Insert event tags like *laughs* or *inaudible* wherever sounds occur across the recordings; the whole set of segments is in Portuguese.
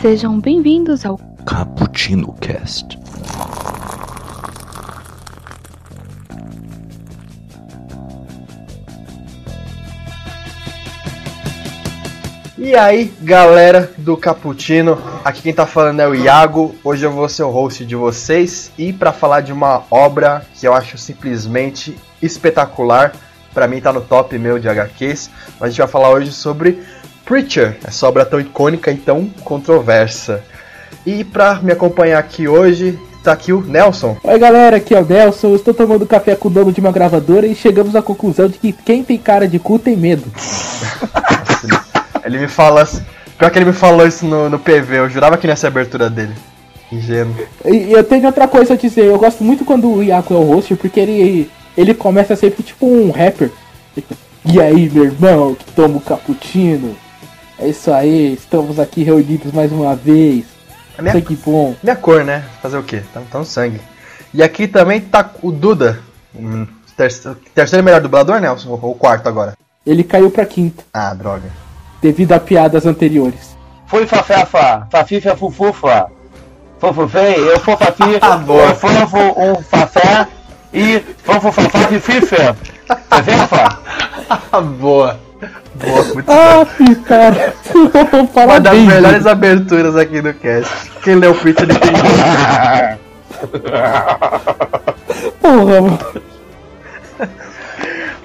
Sejam bem-vindos ao Cappuccino Cast. E aí, galera do Cappuccino, aqui quem tá falando é o Iago. Hoje eu vou ser o host de vocês e para falar de uma obra que eu acho simplesmente espetacular. Para mim tá no top meu de HQs, mas a gente vai falar hoje sobre Preacher, essa obra tão icônica e tão controversa. E para me acompanhar aqui hoje, tá aqui o Nelson. Oi galera, aqui é o Nelson, eu estou tomando café com o dono de uma gravadora e chegamos à conclusão de que quem tem cara de cu tem medo. *laughs* Ele me fala assim, pior que ele me falou isso no, no PV, eu jurava que nessa abertura dele. Ingênuo. E eu tenho outra coisa a dizer, eu gosto muito quando o Iaco é o host, porque ele, ele começa sempre tipo um rapper. E aí, meu irmão, que toma o cappuccino? É isso aí, estamos aqui reunidos mais uma vez. É minha, que bom. minha cor, né? Fazer o quê? Tá, tá no sangue. E aqui também tá o Duda. Hum, terceiro, terceiro melhor dublador, Nelson? Ou o quarto agora? Ele caiu pra quinta, Ah, droga. devido a piadas anteriores. Fui fafefa, fafifa fufufa. Fofufei, eu for fafi, *laughs* Ah, boa. eu fofo um fafé e fofo fafá fififa. Fafefa. Ah, *laughs* boa. Boa, muito Ah, sim, cara. *laughs* Uma das melhores aberturas aqui do cast. Quem leu o pitch ele tem. Porra, mano.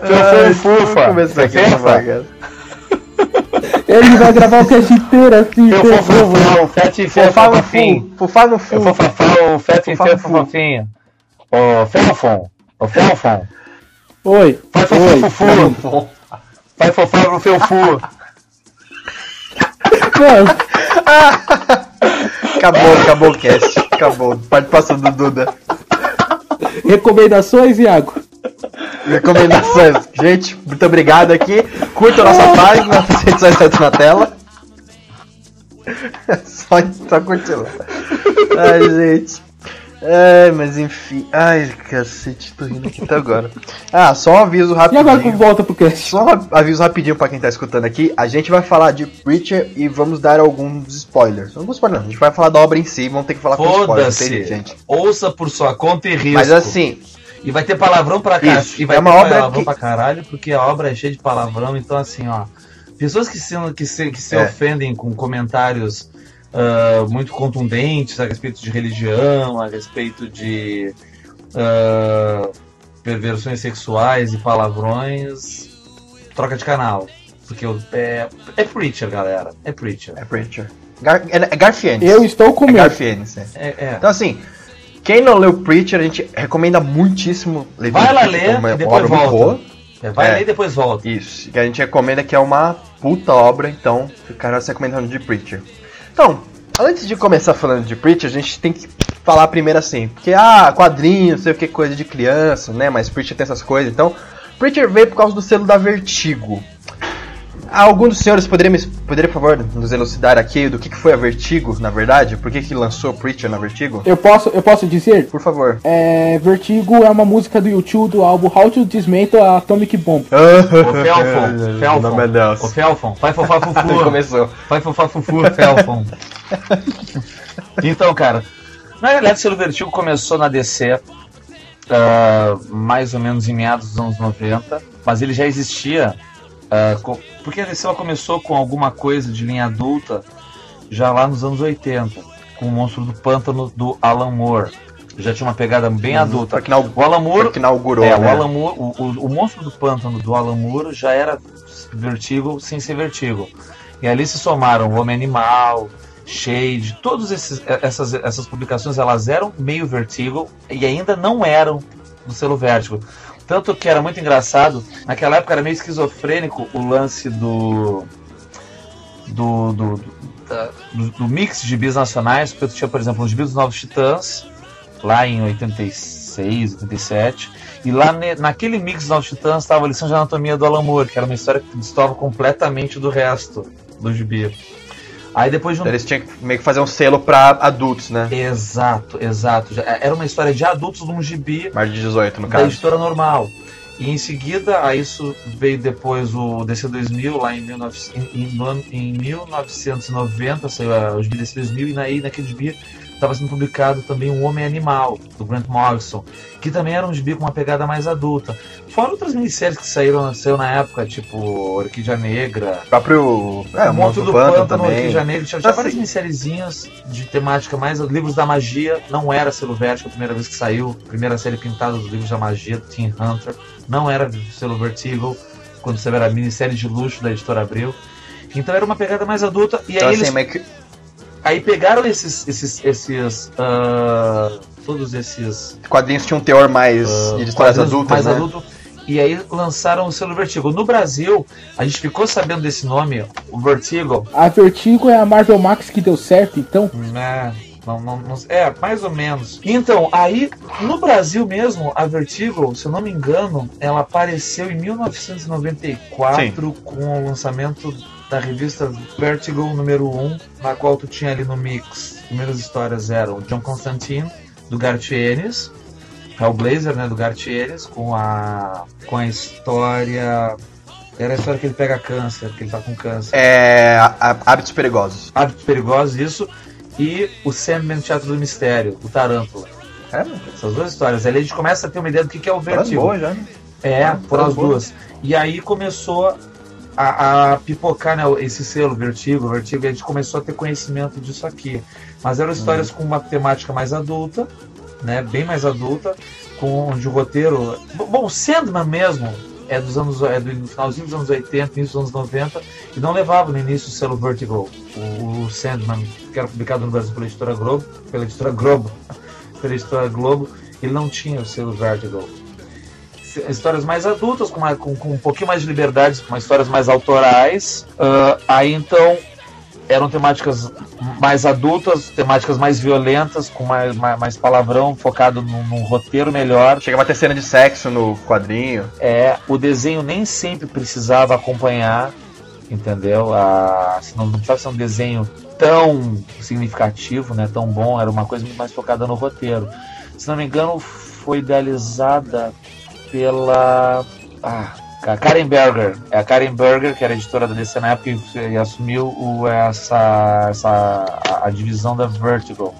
Ai, fufa. vamos começar aqui Fefa. devagar. Ele vai gravar o cast inteiro assim, Eu fofo mano. um fete Fofá no fu. Fofá no Eu fu. fofafá um fete Fofá no fu. fofinho. O felfon, o felfon. Oi, Vai oi. fofufu. Vai fofar no felfu. Acabou, acabou o cast. Acabou. Participação do Duda. recomendações, Iago? Recomendações. Gente, muito obrigado aqui. Curta a nossa página, as redes sociais na tela. Só, só curtir lá. Ai, gente. Ai, mas enfim. Ai, cacete, tô rindo aqui até agora. Ah, só um aviso E agora que rapidinho. volta pro cast? Só um aviso rapidinho pra quem tá escutando aqui. A gente vai falar de Preacher e vamos dar alguns spoilers. Alguns spoilers não, a gente vai falar da obra em si, vamos ter que falar com spoilers, Foda-se. gente? Ouça por sua conta e risco. Mas assim, E vai ter palavrão pra cá. Isso, E vai é uma ter obra palavrão que- pra caralho, porque a obra é cheia de palavrão. Então, assim, ó. Pessoas que se, que se, que se É. ofendem com comentários ah, muito contundentes a respeito de religião, a respeito de ah, perversões sexuais e palavrões, troca de canal. Porque o- é, é Preacher, galera. É Preacher. é Preacher. Gar, é, é Garfienes. Eu estou com É medo. Garfienes, é. É, é. Então assim, quem não leu Preacher, a gente recomenda muitíssimo ler Vai lá é ler uma e depois volta. boa. É, Vai É. ler e depois volta. Isso, que a gente recomenda que é uma puta obra, então ficaram se recomendando de Preacher. Então, antes de começar falando de Preacher, a gente tem que falar primeiro assim, porque ah, quadrinho, sei o que, coisa de criança, né? Mas Preacher tem essas coisas, então. Preacher veio por causa do selo da Vertigo. Algum dos senhores poderia, me, poderia, por favor, nos elucidar aqui do que, que foi a Vertigo, na verdade? Por que, que lançou Preacher na Vertigo? Eu posso, eu posso dizer? Por favor. É, Vertigo é uma música do YouTube do álbum How to Dismantle a Atomic Bomb. *laughs* O Felfon, Felfon. Não, meu Deus. O Felfon, vai fofar fufu. Começou. vai fofar fufu, Felfon. então, cara, na realidade, o Selo Vertigo começou na DC ah, mais ou menos em meados dos anos 90, mas ele já existia. Co- porque a DC começou com alguma coisa de linha adulta já lá nos anos 80, com o Monstro do Pântano do Alan Moore. Já tinha uma pegada bem adulta. Foi que, O Alan Moore que inaugurou, é, o, né? Alan Moore, o, o, o monstro do pântano do Alan Moore já era vertigo sem ser vertigo. E ali se somaram o Homem Animal, Shade, todas essas, essas publicações elas eram meio vertigo e ainda não eram do selo Vértigo. Tanto que era muito engraçado, naquela época era meio esquizofrênico o lance do. do, do, do, do- mix de gibis nacionais, porque tu tinha, por exemplo, os gibis dos Novos Titãs, lá em 86, 87. E lá ne- naquele mix dos Novos Titãs estava a lição de anatomia do Alan Moore, que era uma história que destoava completamente do resto do gibi. Aí depois de um Então Eles tinham que meio que fazer um selo pra adultos, né? Exato, exato. Era uma história de adultos num gibi Mais de 18 no da caso. editora normal. E em seguida, a isso veio depois o DC 2000, lá em, 19, em, em, em 1990, saiu a- o gibi DC 2000, e naí, naquele gibi estava sendo publicado também um Homem Animal, do Grant Morrison, que também era um gibi com uma pegada mais adulta. Fora outras minisséries que saíram saiu na época, tipo Orquídea Negra, O próprio. É, o o Monstro do Pântano Pântano. Orquídea Negra, tinha, tinha Assim. várias minissériezinhas de temática mais livros da magia, não era selo Vertigo, a primeira vez que saiu, primeira série pintada dos livros da magia, do Tim Hunter, não era selo Vertigo, quando você era a minissérie de luxo da editora Abril. Então era uma pegada mais adulta, e Então, aí assim, eles. Aí pegaram esses, esses, esses, ah, todos esses Quadrinhos tinham um teor mais de histórias adultas, mais né? adulto, e aí lançaram o selo Vertigo. No Brasil, a gente ficou sabendo desse nome, o Vertigo, A Vertigo é a Marvel Max que deu certo, então. né? Não, não, não- é, mais ou menos. Então, aí, no Brasil mesmo, a Vertigo, se eu não me engano, ela apareceu em 1994 com o lançamento da revista Vertigo número 1, na qual tu tinha ali no mix. As primeiras histórias eram o John Constantine, do Gartienes, Hellblazer, né, do Gartienes, com a, com a história... Era a história que ele pega câncer, que ele tá com câncer. É. Hábitos perigosos. Hábitos Perigosos, isso, e o Sandman Teatro do Mistério, o Tarântula. É, Essas duas histórias. Ali a gente começa a ter uma ideia do que que é o Histórias Vertigo. boas já, né? É, Ah, foram as histórias boas. duas. E aí começou a, a pipocar né, esse selo, Vertigo, Vertigo, e a gente começou a ter conhecimento disso aqui. Mas eram histórias Hum. com uma temática mais adulta, né, bem mais adulta, com de roteiro... Bom, Sandman mesmo é dos anos é do finalzinho dos anos 80, início dos anos 90, e não levava no início o selo Vertigo. O, o Sandman, que era publicado no Brasil pela editora Globo, pela editora Globo, *laughs* pela editora Globo, ele não tinha o selo Vertigo histórias mais adultas, com, uma- com- com um pouquinho mais de liberdades, com histórias mais autorais. Ah, aí então eram temáticas mais adultas, temáticas mais violentas, com mais, mais, mais palavrão, focado num, num roteiro melhor. Chegava a ter cena de sexo no quadrinho. É, o desenho nem sempre precisava acompanhar, entendeu? A, assim, não, não precisava ser um desenho tão significativo, né, tão bom, era uma coisa muito mais focada no roteiro. Se não me engano, foi idealizada pela ah, a Karen Berger. É a Karen Berger, que era editora da DC na época e, assumiu o, essa, essa a, a divisão da Vertigo.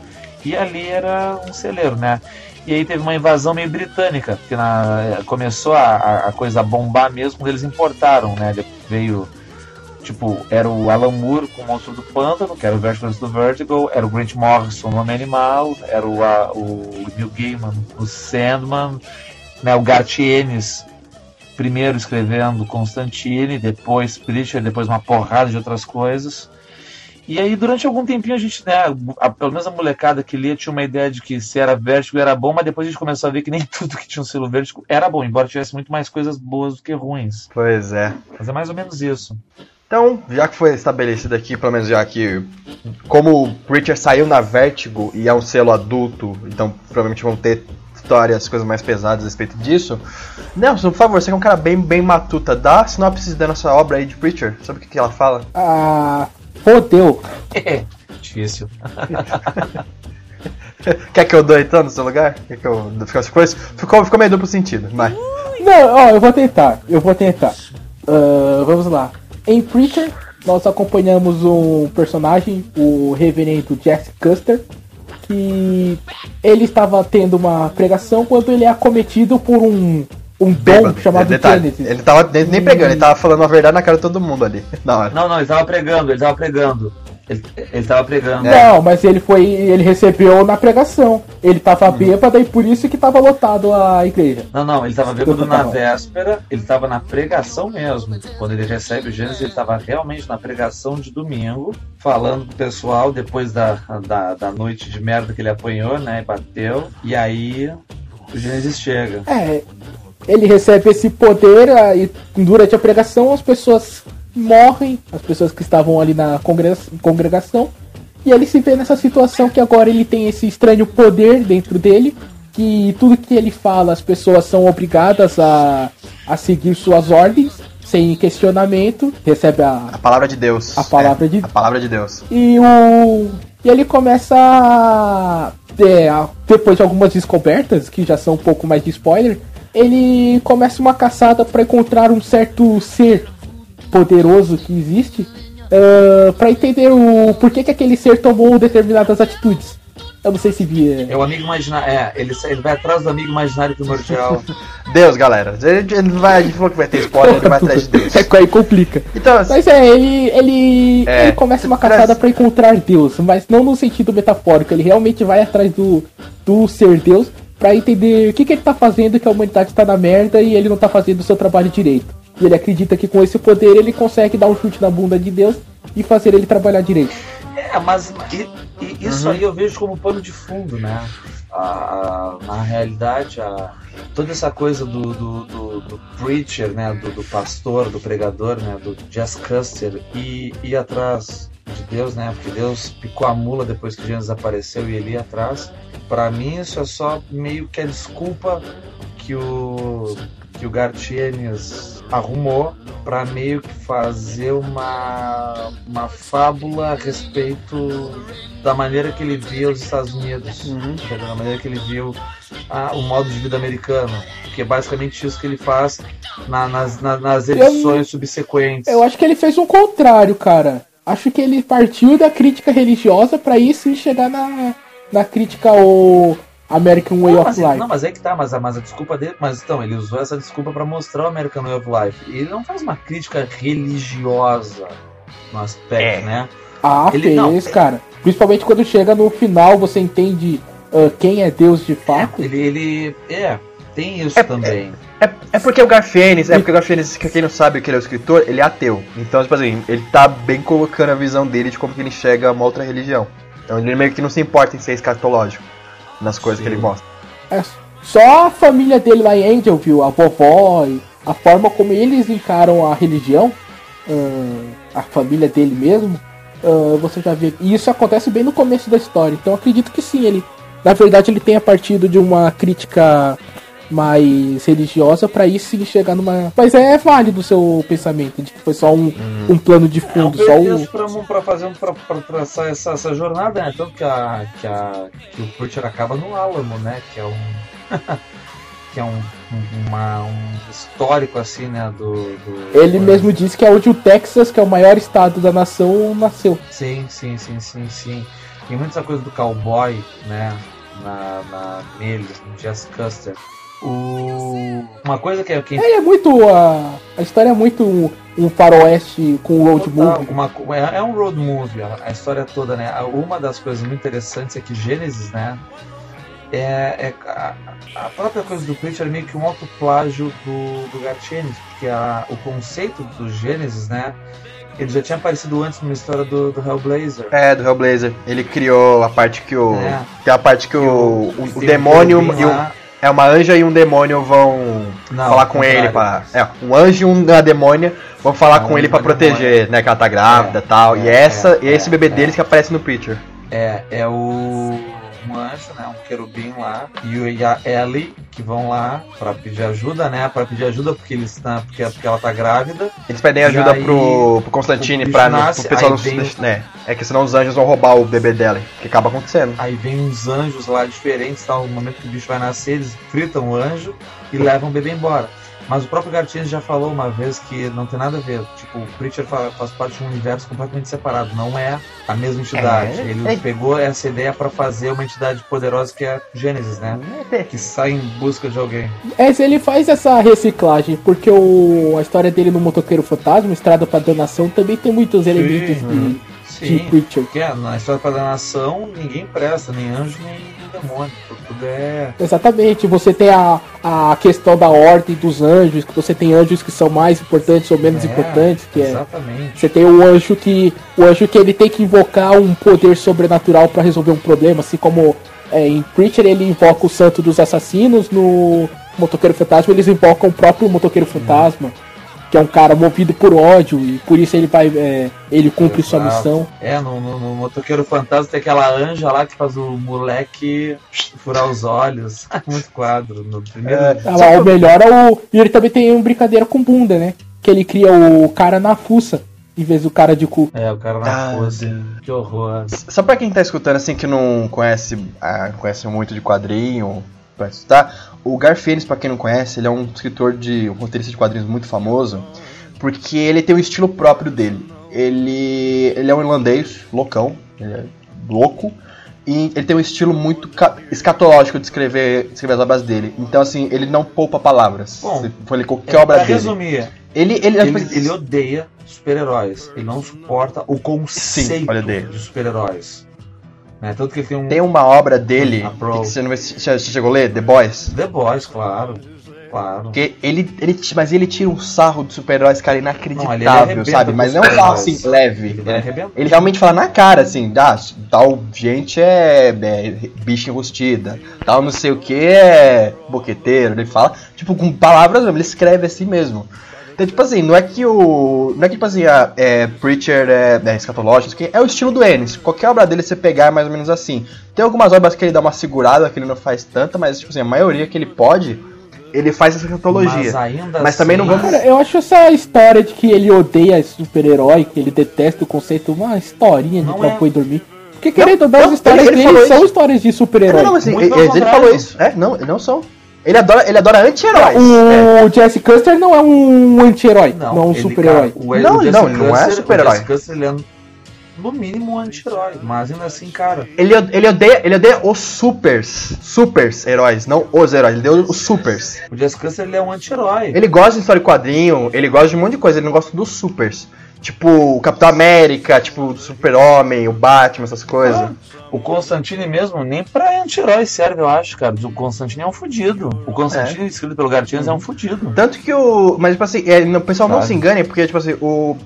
E ali era um celeiro, né? E aí teve uma invasão meio britânica, porque na, começou a, a- coisa a bombar mesmo eles importaram, né? Veio, tipo, era o Alan Moore com o Monstro do Pântano, que era o Vertigo do Vertigo, era o Grant Morrison no Homem Animal, era o, a- o Neil Gaiman o Sandman, né? O Gartienes primeiro escrevendo Constantine, depois Preacher, depois uma porrada de outras coisas. E aí, durante algum tempinho, a gente, né, a- pelo menos a molecada que lia tinha uma ideia de que se era Vertigo era bom, mas depois a gente começou a ver que nem *laughs* tudo que tinha um selo Vertigo era bom, embora tivesse muito mais coisas boas do que ruins. Pois é. Mas é mais ou menos isso. Então, já que foi estabelecido aqui, pelo menos já que como o Preacher saiu na Vertigo e é um selo adulto, então provavelmente vão ter histórias, coisas mais pesadas a respeito disso. Nelson, por favor, você que é um cara bem, bem matuta, dá a sinopse da nossa obra aí de Preacher, sobre o que, que ela fala. Ah. Fodeu. *laughs* Difícil. *laughs* Quer que eu dou então no seu lugar? Quer que eu ficou, ficou, ficou, ficou meio duplo sentido, mas. Não, ó, eu vou tentar. Eu vou tentar. Ah, vamos lá. Em Preacher, nós acompanhamos um personagem, o reverendo Jesse Custer, que ele estava tendo uma pregação quando ele é acometido por um, um dom chamado Detalhe, Genesis. Ele tava nem nem pregando, ele tava falando a verdade na cara de todo mundo ali. *laughs* Na hora. Não, não, ele tava pregando, ele tava pregando. Ele, ele tava pregando. Não, mas ele foi. ele recebeu na pregação. Ele tava bêbado e por isso que tava lotado a igreja. Não, não, ele tava bêbado na véspera, ele tava na pregação mesmo. Quando ele recebe o Gênesis, ele tava realmente na pregação de domingo, falando pro pessoal depois da, da, da noite de merda que ele apanhou, né? E bateu. E aí o Gênesis chega. É, ele recebe esse poder e durante a pregação as pessoas morrem, as pessoas que estavam ali na congrega- congregação, e ele se vê nessa situação que agora ele tem esse estranho poder dentro dele, que tudo que ele fala as pessoas são obrigadas a, a seguir suas ordens, sem questionamento, recebe a, A palavra de Deus. A palavra É, de- A palavra de Deus. e o. E ele começa a. é, a- depois de algumas descobertas, que já são um pouco mais de spoiler, ele começa uma caçada pra encontrar um certo ser poderoso que existe, ah, pra entender o porquê que aquele ser tomou determinadas atitudes. Eu não sei se via. É o amigo imaginário. É, ele, ele vai atrás do amigo imaginário primordial. *laughs* Deus, galera. Ele, ele vai, a gente falou que vai ter spoiler, ele vai atrás de Deus. *laughs* É que aí complica. Então, assim, Mas é, ele, ele, É. ele começa uma caçada pra encontrar Deus, mas não no sentido metafórico. Ele realmente vai atrás do, do ser Deus pra entender o que, que ele tá fazendo, que a humanidade tá na merda e ele não tá fazendo o seu trabalho direito. E ele acredita que com esse poder ele consegue dar um chute na bunda de Deus e fazer ele trabalhar direito. É, mas e- e isso Uhum. aí eu vejo como pano de fundo, né? A- a- na realidade, a- toda essa coisa do, do, do- do preacher, né? Do, do pastor, do pregador, né? Do Jazz Custer e ir atrás de Deus, né? Porque Deus picou a mula depois que Jesus apareceu e ele ia atrás. Pra mim, isso é só meio que a desculpa que o que o Gartienes arrumou para meio que fazer uma, uma fábula a respeito da maneira que ele via os Estados Unidos, Uhum. da maneira que ele viu ah, o modo de vida americano, que é basicamente isso que ele faz na- nas, na- nas edições subsequentes. Eu acho que ele fez um contrário, cara. Acho que ele partiu da crítica religiosa pra ir sim chegar na, na crítica ao American Way Não, of mas, Life. não, mas é que tá, mas a, mas a desculpa dele. Mas então, ele usou essa desculpa pra mostrar o American Way of Life. E ele não faz uma crítica religiosa no aspecto, É. né? Ah, Ele- não, fez, cara. Principalmente quando chega no final, você entende ah, quem é Deus de fato. Ele, ele. É, tem isso É- também. É, é porque o Garfienes, é porque o Garfienes, que quem não sabe que ele é o escritor, ele é ateu. Então, tipo assim, ele tá bem colocando a visão dele de como que ele enxerga uma outra religião. Então ele meio que não se importa em ser escatológico nas coisas Sim. que ele mostra. É só a família dele lá em Angelville, a vovó, e a forma como eles encaram a religião, ah, a família dele mesmo, ah, você já vê. E isso acontece bem no começo da história. Então acredito que sim, ele. Na verdade, ele tenha partido de uma crítica mais religiosa pra ir sim chegar numa. Mas é válido o seu pensamento de que foi só um, um plano de É fundo, só um. pra fazer um, pra, pra traçar essa, essa jornada, né? Tanto que, a, que, a, que o Preacher acaba no Álamo, né? Que é um. *laughs* que é um, um- uma, um histórico assim, né? Do. do Ele do- mesmo disse que é onde o Texas, que é o maior estado da nação, nasceu. Sim, sim, sim, sim, sim. Tem muita coisa do cowboy, né? Na, na, nele, no Jazz Custer. O... Uma coisa que é. Que Ele é muito. A, a história é muito um, um faroeste com road Total, movie. uma é, é um road movie, a, história toda, né? Uma das coisas muito interessantes é que Gênesis, né? É, é a, a própria coisa do Preacher é meio que um autoplágio do, do Gartienes, porque a, o conceito do Gênesis, né? Ele já tinha aparecido antes numa história do, do Hellblazer. É, do Hellblazer. Ele criou a parte que o. É. Tem a parte que o, o, Tem o um demônio e lá. É, uma anja e um demônio vão Não, falar com ele pra. É, um anjo e uma demônia vão falar Não, com ele uma pra proteger, né? Que ela tá grávida e É, tal. e é, essa, é, e esse é, bebê é. deles que aparece no Preacher. É, é o um anjo, né, um querubim lá, e, o, a Ellie que vão lá pra pedir ajuda, né, pra pedir ajuda porque eles tá, porque, porque ela tá grávida. Eles pedem ajuda aí, pro, pro Constantine o pra nasce, pro pessoal não se- né? É que senão os anjos vão roubar o bebê dela, que acaba acontecendo. Aí vem uns anjos lá diferentes, tal, no momento que o bicho vai nascer, eles fritam o anjo e levam o bebê embora. Mas o próprio Gartienes já falou uma vez que não tem nada a ver. Tipo, o Preacher fa- faz parte de um universo completamente separado. Não é a mesma entidade. É, Ele é. pegou essa ideia pra fazer uma entidade poderosa que é a Gênesis, né? Que sai em busca de alguém. É, ele faz essa reciclagem, porque o, a história dele no Motoqueiro Fantasma, Estrada pra Danação, também tem muitos elementos de, de Sim. Preacher. Porque é, na história da nação, ninguém presta, nem anjo, nem demônio. Tudo é. Exatamente, você tem a, a questão da ordem dos anjos, que você tem anjos que são mais importantes ou menos é, importantes, que é Exatamente. Você tem o anjo que. O anjo que ele tem que invocar um poder sobrenatural pra resolver um problema, assim como é, em Preacher ele invoca o santo dos assassinos, no Motoqueiro Fantasma eles invocam o próprio Motoqueiro Fantasma, que é um cara movido por ódio, e por isso ele vai. é, ele cumpre sua Exato. missão. É, no, no, no Motoqueiro Fantasma tem aquela anja lá que faz o moleque furar os olhos. *laughs* Muito quadro. No primeiro. É. Ah, lá, o melhor é o. E ele também tem uma brincadeira com bunda, né? Que ele cria o cara na fuça, em vez do cara de cu. É, o cara na Ah, força. Que horror. Só pra quem tá escutando assim que não conhece, ah, conhece muito de quadrinho, citar. O Garfienes, pra quem não conhece, ele é um escritor de um roteirista de quadrinhos muito famoso, porque ele tem um estilo próprio dele. Ele, ele é um irlandês, loucão, ele é louco, e ele tem um estilo muito ca- escatológico de escrever, de escrever as obras dele. Então, assim, ele não poupa palavras. Bom, Se for ler qualquer obra pra dele. resumir, Ele, ele, ele, ele odeia super-heróis. Ele não suporta o conceito dele. de super-heróis. Né? Tanto que tem um. Tem uma obra dele, que você, não, vai- você chegou a ler? The Boys? The Boys, claro. Claro. Porque ele, ele, mas ele tira um sarro de super-heróis, cara, Não, inacreditável, arrebenta sabe? Mas não é um sarro assim, leve. Ele arrebenta. Ele realmente fala na cara, assim, ah, tal gente é, é bicha enrustida, tal não sei o que é boqueteiro. Ele fala, tipo, com palavras mesmo, ele escreve assim mesmo. Então, tipo assim, não é que o. Não é que, tipo assim, a, é, Preacher é, é escatológico, que é o estilo do Ennis. Qualquer obra dele você pegar é mais ou menos assim. Tem algumas obras que ele dá uma segurada, que ele não faz tanta, mas, tipo assim, a maioria que ele pode, ele faz essa escatologia. Mas ainda Mas também não assim, vamos- Cara, eu acho essa história de que ele odeia super-herói, que ele detesta o conceito, uma historinha de Não é. e dormir. Porque querendo ou não, não, as histórias ele- ele dele falou são isso. histórias de Não, super-herói. não, assim, Muito ele, ele falou isso. É, não, não são. Ele adora, ele adora anti-heróis. É. O Jesse Custer não é um anti-herói, não, é um super-herói. Não, não, ele não é super-herói. O Jesse Custer, ele é, no mínimo, um anti-herói. Mas ainda assim, cara. Ele, ele, odeia, ele odeia os supers. Supers heróis, não os heróis. Ele odeia os supers. O Jesse Custer, ele é um anti-herói. Ele gosta de história em quadrinho, ele gosta de um monte de coisa, ele não gosta dos supers. Tipo, o Capitão América, tipo, o Super-Homem, o Batman, essas coisas. Ah, o Constantine mesmo, nem pra anti-herói serve, eu acho, cara. O Constantine é um fudido. O Constantine, escrito pelo Gartias, é um fudido. Tanto que o. Mas, tipo assim, é, o pessoal não Sabe? se engane, porque, tipo assim, o.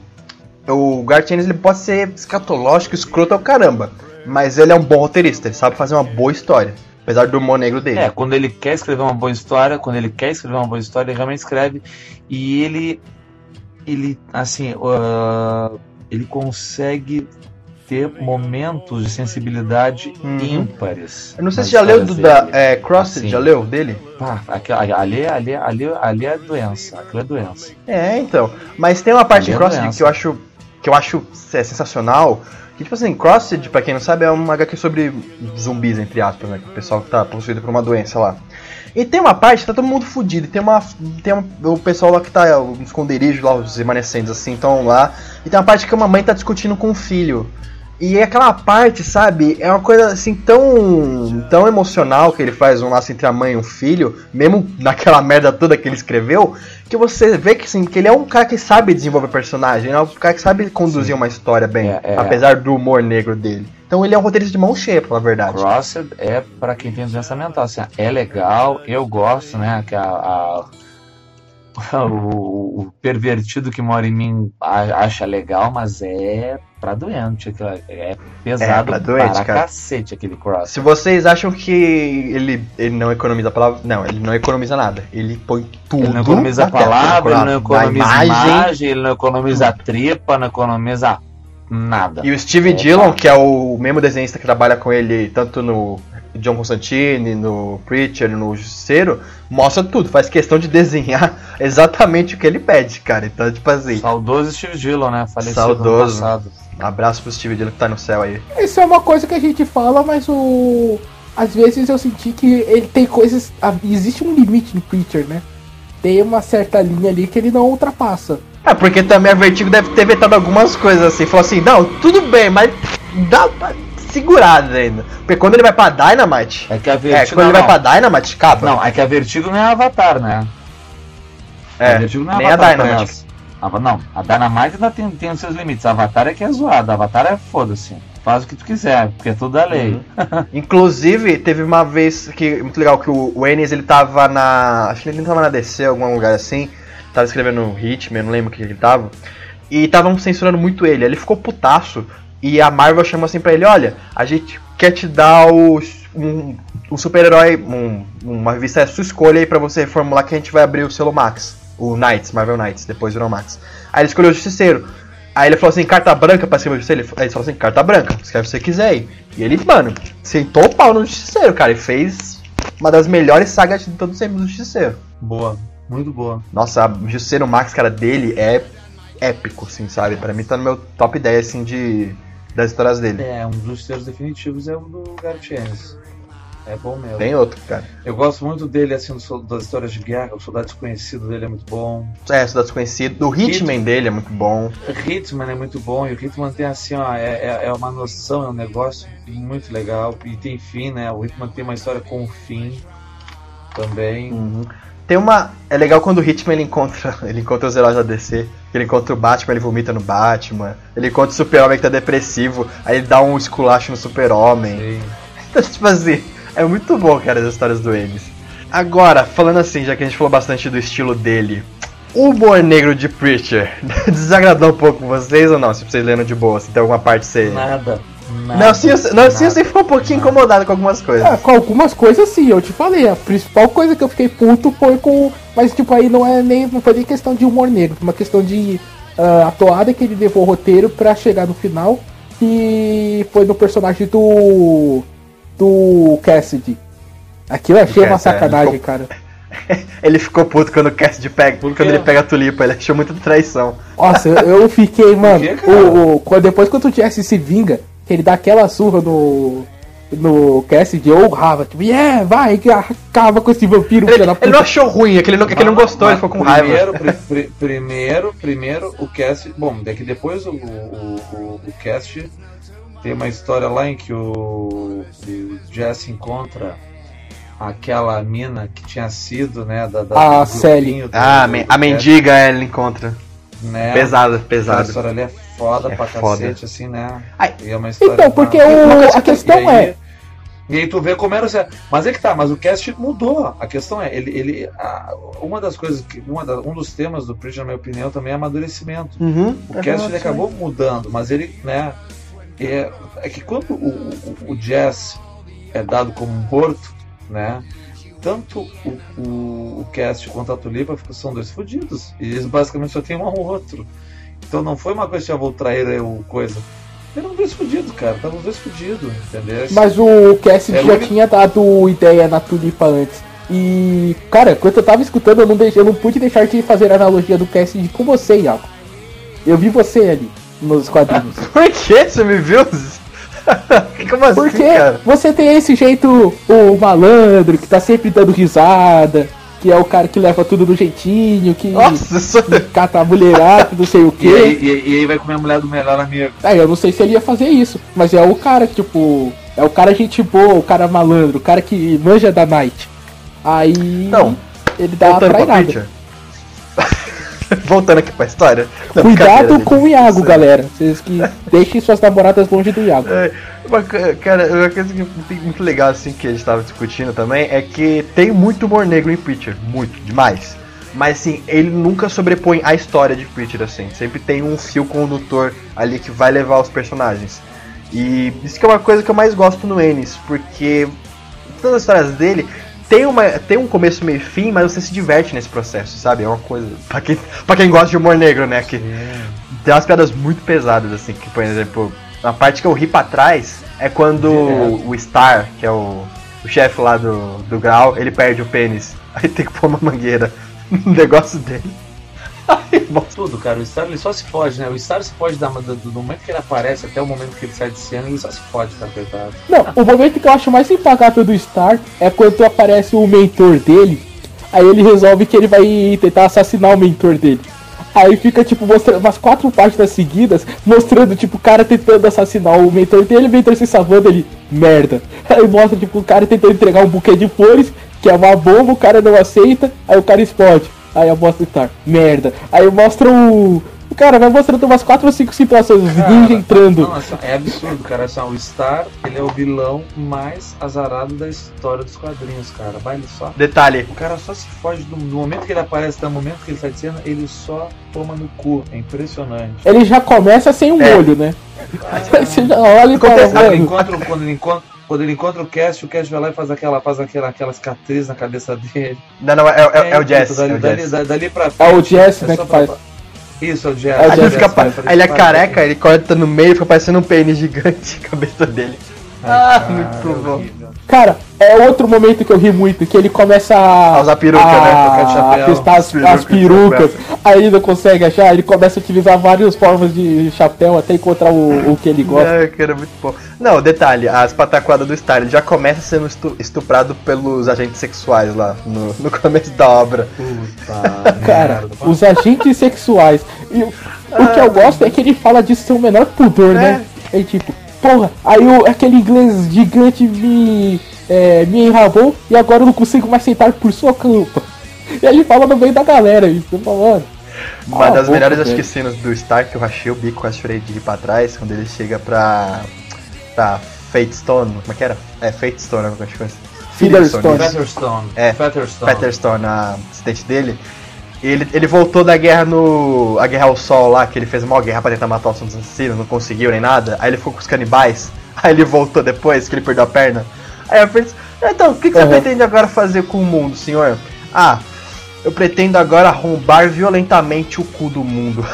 O Garth Ennis, ele pode ser escatológico, escroto ao caramba. Mas ele é um bom roteirista, ele sabe fazer uma boa história. Apesar do humor negro dele. É, quando ele quer escrever uma boa história, quando ele quer escrever uma boa história, ele realmente escreve. E ele. Ele, assim. ah, ele consegue ter momentos de sensibilidade Uhum. ímpares. Eu não sei se já leu do da é, Crossed, Assim. já leu dele? Pá, ali, ali, ali, ali é doença. Aquilo é doença. É, então. Mas tem uma parte Ali é Crossed doença. que eu acho que eu acho é, sensacional. Que, tipo assim, Crossed, pra quem não sabe, é uma HQ sobre zumbis, entre aspas, né? O pessoal que tá possuído por uma doença lá. E tem uma parte que tá todo mundo fudido. Tem uma. Tem uma- o pessoal lá que tá. Os esconderijos lá, os remanescentes assim, estão lá. E tem uma parte que uma mãe tá discutindo com o filho. E aquela parte, sabe, é uma coisa assim tão, tão emocional que ele faz um laço entre a mãe e o filho, mesmo naquela merda toda que ele escreveu, que você vê que, assim, que ele é um cara que sabe desenvolver personagem, é um cara que sabe conduzir uma história bem, É, é. apesar do humor negro dele. Então ele é um roteirista de mão cheia, pela verdade. Crossed é pra quem tem doença mental. Assim, é legal, eu gosto, né? Que a, a- *laughs* o, o pervertido que mora em mim acha legal, mas é pra doente. É pesado É, pra doente, para cara. cacete aquele Crossed. Se vocês acham que ele, ele não economiza palavra, não, ele não economiza nada. Ele põe tudo. Ele não economiza palavra, ele não economiza imagem. imagem, ele não economiza tripa, não economiza nada. E o Steve É, Dillon, tá. que é o mesmo desenhista que trabalha com ele tanto no John Constantine, no Preacher, no Justiceiro, mostra tudo, faz questão de desenhar *laughs* exatamente o que ele pede, cara. Então, tipo assim, Saudoso Steve Dillon, né? Falecido Saudoso. passado. abraço pro Steve Dillon que tá no céu aí. Isso é uma coisa que a gente fala, mas o. Às vezes eu senti que ele tem coisas. Existe um limite no Preacher, né? Tem uma certa linha ali que ele não ultrapassa. É, porque também a Vertigo deve ter vetado algumas coisas assim. Falou assim, não, tudo bem, mas dá uma segurada ainda. Porque quando ele vai pra Dynamite. É que a É, Vertigo. quando ele não, vai pra Dynamite, acaba. Não, é que a Vertigo não é Avatar, né? é, a Vertigo não é nem a Avatar. Dynamite. conhece. Ava- Não, a Dynamite ainda tem, tem os seus limites. A Avatar é que é zoada. A Avatar é foda-se. Faz o que tu quiser, porque é tudo da lei. Uhum. *laughs* Inclusive, teve uma vez que muito legal que o, o Ennis ele tava na. Acho que ele tava na DC, algum lugar assim. Tava escrevendo Hitman, não lembro o que ele tava. E estavam censurando muito ele. Ele ficou putaço. E a Marvel chamou assim pra ele: Olha, a gente quer te dar um, um super-herói, um- uma revista é a sua escolha aí pra você reformular que a gente vai abrir o selo Max. O Knights, Marvel Knights, depois virou Max. Aí ele escolheu o Justiceiro. Aí ele falou assim, carta branca pra escrever o Justiceiro? Aí ele falou assim, carta branca, escreve o que você quiser aí. E ele, mano, sentou o pau no Justiceiro, cara, e fez uma das melhores sagas de todos os tempos do Justiceiro. Boa, muito boa. Nossa, o Justiceiro Max, cara, dele é épico, assim, sabe? Pra mim tá no meu top 10, assim, de... das histórias dele. É, um dos justiceiros definitivos é o do Gartienes. É bom mesmo. Tem outro, cara. Eu gosto muito dele, assim, das histórias de guerra. O Soldado Desconhecido dele é muito bom. É, Cidade Desconhecido. O Hitman dele é muito bom. O Hitman é muito bom. E o Hitman tem, assim, ó, é, é, é uma noção, é um negócio muito legal. E tem fim, né? O Hitman tem uma história com fim também. Uhum. Tem uma. É legal quando o Hitman ele encontra. *laughs* Ele encontra os heróis da DC. Ele encontra o Batman, ele vomita no Batman. Ele encontra o Super-Homem que tá depressivo. Aí ele dá um esculacho no Super-Homem. Então, *laughs* tipo assim, é muito bom, cara, as histórias do Ennis. Agora, falando assim, já que a gente falou bastante do estilo dele, o humor negro de Preacher *laughs* desagradou um pouco vocês ou não? Se vocês leram de boa, se tem alguma parte que você. Nada. Nada Não, sim, eu, não, sim, nada. você ficou um pouquinho incomodado com algumas coisas. Ah, com algumas coisas sim, eu te falei. A principal coisa que eu fiquei puto foi com. Mas tipo, aí não é nem. Não foi nem questão de humor negro, foi uma questão de ah, a toada que ele levou o roteiro pra chegar no final. E foi no personagem do. do Cassidy. Aquilo eu achei uma Cassidy, é, sacanagem, ficou- cara. *laughs* Ele ficou puto quando o Cassidy pega. Quando ele pega a tulipa, ele achou muita traição. Nossa, eu, eu fiquei, *laughs* mano. cara? o, o- depois quando o Jesse se vinga, que ele dá aquela surra no. No Cassidy, eu urrava, tipo, yeah, vai, que acaba com esse vampiro, Ele, ele não achou ruim, é que ele não, é que ele não gostou, ele Mas ficou com primeiro, raiva. pri- pri- primeiro, primeiro, o cast. Bom, é que depois o, o, o, o cast tem uma história lá em que o, o Jesse encontra aquela mina que tinha sido, né, da, da A do Sally. grupinho do- Ah, a do- men- do a mendiga é, ele encontra. Né? Pesada, Essa pesada. história ali é foda É pra foda. cacete, assim, né? Ai. E é uma história Então, porque uma- o- a questão e aí- é- E aí tu vê como era. o certo. Mas é que tá, mas o cast mudou. A questão é, ele. ele a- uma das coisas que. Uma da- um dos temas do Preacher, na minha opinião, também é amadurecimento. Uhum. O cast ele acabou mudando, mas ele, né? É, é que quando o, o, o Jazz é dado como morto, né? Tanto o, o, o cast quanto a Tulipa são dois fodidos. E eles basicamente só tem um ao outro. Então não foi uma coisa que eu vou trair o coisa. Eram dois fodidos, cara. Estavam dois fodidos, entendeu? Mas o Cassidy É, já o- tinha dado ideia na Tulipa antes. E, cara, quando eu tava escutando, eu não, deixei, eu não pude deixar de fazer a analogia do Cassidy com você, Iago. Eu vi você ali, nos quadrinhos. *laughs* Por que você me viu? *laughs* Como assim, Porque cara? você tem esse jeito, o malandro, que tá sempre dando risada, que é o cara que leva tudo do jeitinho, que Nossa, isso... cata a mulherada, não sei o *laughs* E aí, quê. e, e aí vai comer a mulher do melhor amigo. Aí eu não sei se ele ia fazer isso, mas é o cara, tipo, é o cara gente boa, o cara malandro, o cara que manja da night. Aí Não, ele dá uma trairada. *laughs* Voltando aqui pra história. Não, Cuidado com o. Iago, galera. Vocês que *laughs* deixem suas namoradas longe do Iago. É, uma cara, uma coisa que tem muito legal assim que a gente tava discutindo também é que tem muito humor negro em Preacher, muito, demais. Mas assim, ele nunca sobrepõe a história de Preacher assim. Sempre tem um fio condutor ali que vai levar os personagens. E isso que é uma coisa que eu mais gosto no Ennis, porque todas as histórias dele tem, uma, tem um começo, meio e fim, mas você se diverte nesse processo, sabe? É uma coisa. Pra quem, pra quem gosta de humor negro, né? Que tem umas piadas muito pesadas, assim, que, por exemplo, a parte que eu ri pra trás é quando Direto. o Star, que é o, o chefe lá do, do Grau, ele perde o pênis. *laughs* Aí tem que pôr uma mangueira no negócio dele. *laughs* Ai, Tudo, cara. O Star ele só se fode, né? O Star se fode da, do, do momento que ele aparece até o momento que ele sai de cena, ele só se fode, tá coitado. Não, o momento que eu acho mais impagável do Star é quando aparece o mentor dele. Aí ele resolve que ele vai tentar assassinar o mentor dele. Aí fica, tipo, mostrando umas quatro páginas seguidas, mostrando, tipo, o cara tentando assassinar o mentor dele, o mentor se salvando ele, merda. Aí mostra, tipo, o cara tentando entregar um buquê de flores, que é uma bomba, o cara não aceita, aí o cara explode. Aí eu mostro o Star, merda. Aí mostra o. O cara vai mostrando umas quatro ou cinco situações, os ninja entrando. Não, assim, é absurdo, cara. Assim, o Star, ele é o vilão mais azarado da história dos quadrinhos, cara. Vai ele só. Detalhe, O cara só se foge do, do momento que ele aparece até o momento que ele sai de cena, ele só toma no cu. É impressionante. Ele já começa sem um É. olho, né? *laughs* Você já olha e fala, Acontece- Quando ele encontra, quando ele encontra, quando ele encontra o Cast, o Cast vai lá e faz aquela, faz aquela, aquela cicatriz na cabeça dele. não, não, é, é, é o puta, Jess. Dali, É o dali, Jess. dali, dali pra É o frente, Jesse, né, que pra- faz. Isso, é o Jesse. É o Aí ele, Jess, fica, parece- aí ele é careca, ele corta no meio e fica parecendo um pênis gigante *laughs* a cabeça dele. Ai, Ah, cara, muito é bom. Cara, é outro momento que eu ri muito, que ele começa a. A usar peruca, né? Trocar de A testar as, Peruca, as perucas. Aí ele não consegue achar, ele começa a utilizar várias formas de chapéu até encontrar o, o que ele gosta. É, cara, muito bom. Não, detalhe, as pataquadas do Star, ele já começa sendo estu- estuprado pelos agentes sexuais lá no, no começo da obra. Puta *laughs* Cara, os agentes sexuais. E o, o que eu gosto é que ele fala disso sem o menor pudor, né? É tipo, porra, aí o, aquele inglês gigante me, é, me enrabou e agora eu não consigo mais sentar por sua culpa. *laughs* E ele fala no meio da galera isso, eu falo, mano. Uma das boca, melhores, acho que, cenas do Star que eu rachei o bico, quase chorei de ir pra trás, quando ele chega pra. pra Fate Stone, como é que era? É, Fate Stone, eu acho que foi. Featherstone. Featherstone. É, Featherstone. Featherstone, a assistente dele. Ele, ele voltou da guerra no. A guerra ao sol lá, que ele fez uma guerra pra tentar matar os assassinos, não conseguiu nem nada. Aí ele ficou com os canibais. *laughs* Aí ele voltou depois, que ele perdeu a perna. Aí eu pensei, então, o que, que você Uhum. pretende agora fazer com o mundo, senhor? Ah, eu pretendo agora arrombar violentamente o cu do mundo.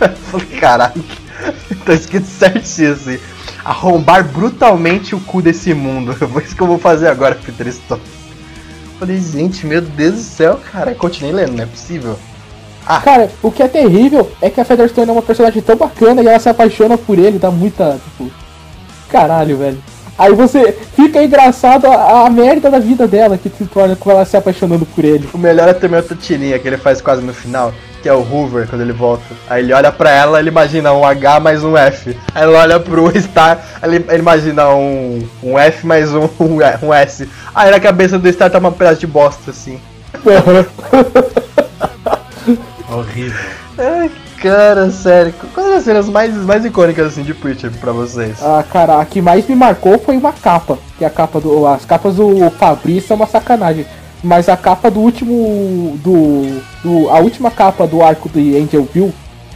Eu *laughs* Falei, caralho, *laughs* tá escrito certinho assim. Arrombar brutalmente o cu desse mundo. Foi isso que eu vou fazer agora, Peter Stone. Falei, gente, meu Deus do céu, cara. Continuei lendo, não é possível. Cara, o que é terrível é que a Featherstone é uma personagem tão bacana e ela se apaixona por ele, dá muita, tipo. Caralho, velho. Aí você fica engraçado a, a merda da vida dela que se torna com ela se apaixonando por ele. O melhor é também outra tirinha que ele faz quase no final, que é o Hoover, quando ele volta. Aí ele olha pra ela, ele imagina um H mais um F. Aí ele olha pro *laughs* Star, ele, ele imagina um, um F mais *laughs* um, um, S. Aí na cabeça do Star tá uma pedaço de bosta, assim. *laughs* Horrível. Ai, cara, sério. Quais são as cenas mais, mais icônicas, assim, de Preacher pra vocês? Ah, cara, a que mais me marcou foi uma capa. Que é a capa do. As capas do Fabrício é uma sacanagem. Mas a capa do último. do. do a última capa do arco de Angel Bill,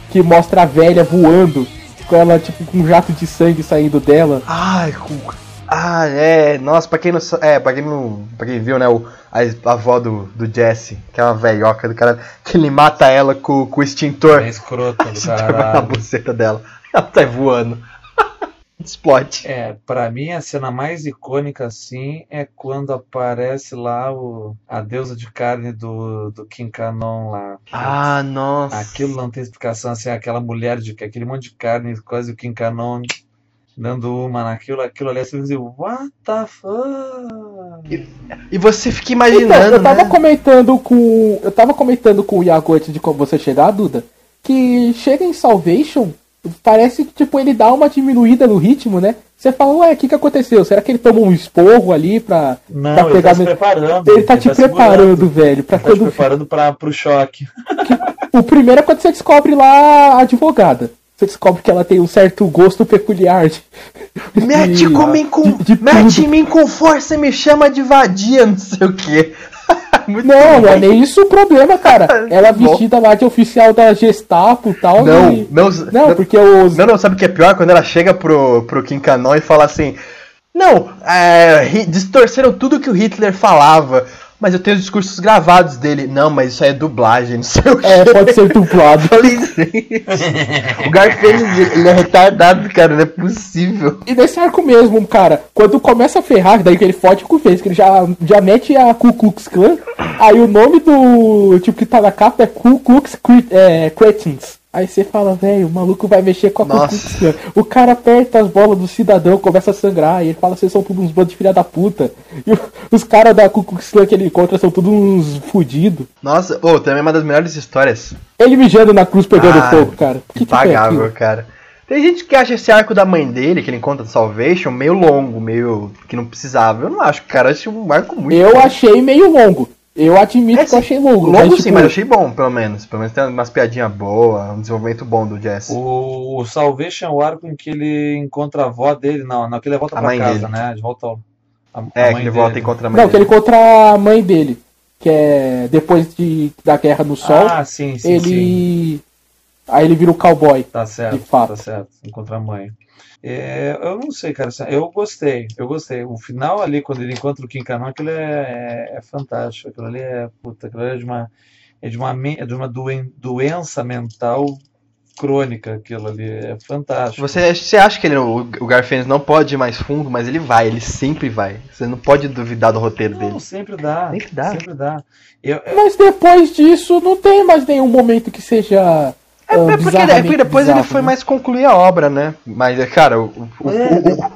que mostra a velha voando. Com ela, tipo, com um jato de sangue saindo dela. Ai, cu- ah, é, nossa, pra quem não é, pra quem não, pra quem viu, né, o, a, a avó do, do Jesse, que é uma velhoca do cara, que ele mata ela com, com o extintor, É escroto do *laughs* extintor na caralho. buceta dela, ela tá voando, explode. É, pra mim a cena mais icônica assim é quando aparece lá o, a deusa de carne do, do King Canon lá. Ah, nossa. Aquilo não tem explicação, assim, aquela mulher de aquele monte de carne, quase o King Canon dando uma naquilo, aquilo ali assim, eu what the fuck? E você fica Então, imaginando, eu tava né? comentando com. Eu tava comentando com o Iago antes de como você chegar, Duda. Que chega em Salvation, parece que tipo, ele dá uma diminuída no ritmo, né? Você fala, ué, o que, que aconteceu? Será que ele tomou um esporro ali pra. Não, pra ele pegar tá se no- preparando. Ele tá te preparando, segurando, velho, pra Ele tá te quando. preparando pra, pro choque. O primeiro é quando você descobre lá a advogada. Você descobre que ela tem um certo gosto peculiar. De, Mete de- com mim com, de- de mete em mim com força e me chama de vadia, não sei o que. Não, não é nem isso o problema, cara. *laughs* Ela Bom. vestida lá de oficial da Gestapo e tal. Não, e- não, Não, porque os. Não, não, sabe o que é pior? Quando ela chega pro, pro Kim Kanon e fala assim: Não, é, distorceram tudo que o Hitler falava, mas eu tenho os discursos gravados dele. Não, mas isso aí é dublagem, não sei o que. É, pode ser dublado. *laughs* Falei, gente, o Garfield, ele é retardado, cara, não é possível. E nesse arco mesmo, cara, quando começa a ferrar, daí que ele fode com o Face, que ele já, já mete a Ku Klux Klan, aí o nome do tipo que tá na capa é Ku Klux é, Cretins. Aí você fala, velho, o maluco vai mexer com a Nossa. O cara aperta as bolas do cidadão, começa a sangrar, e ele fala, vocês são todos uns bandos de filha da puta. E o- os caras da Ku Klux que ele encontra são todos uns fudidos. Nossa, ô, também é uma das melhores histórias. Ele mijando na cruz pegando Ah, fogo, cara. Que é Impagável, aquilo? cara. Tem gente que acha esse arco da mãe dele, que ele encontra no Salvation, meio longo, meio. que não precisava. Eu não acho, cara. Eu acho um arco muito. Eu achei meio longo. Eu admito É, que eu achei longo. Longo sim, tipo, mas eu achei bom, pelo menos. Pelo menos tem umas piadinhas boas, um desenvolvimento bom do Jesse. O, o Salvation é o arco em que ele encontra a avó dele, não, não que ele volta A pra mãe casa, dele. né? De volta ao, a, É, a que ele volta e dele. encontra a mãe Não, que ele dele. encontra a mãe dele. Que é depois de, da Guerra no Sol, Ah, sim, sim, sim. Aí ele vira o cowboy. Tá certo, De fato. tá certo. Encontra a mãe. É, eu não sei, cara. assim, Eu gostei, eu gostei. O final ali, quando ele encontra o Kim Kanon, aquilo é, é, é fantástico. Aquilo ali é, puta, aquilo ali é de uma, é de uma, é de uma doen- doença mental crônica aquilo ali. É fantástico. Você, você acha que ele, o, o Garfênis não pode ir mais fundo, mas ele vai, ele sempre vai. Você não pode duvidar do roteiro Não, dele. sempre dá. Sempre dá. Sempre dá. Eu, eu- Mas depois disso, não tem mais nenhum momento que seja. É, é porque, é porque depois ele bizarro, foi né? mais concluir a obra, né? Mas, é, cara, o, o, É.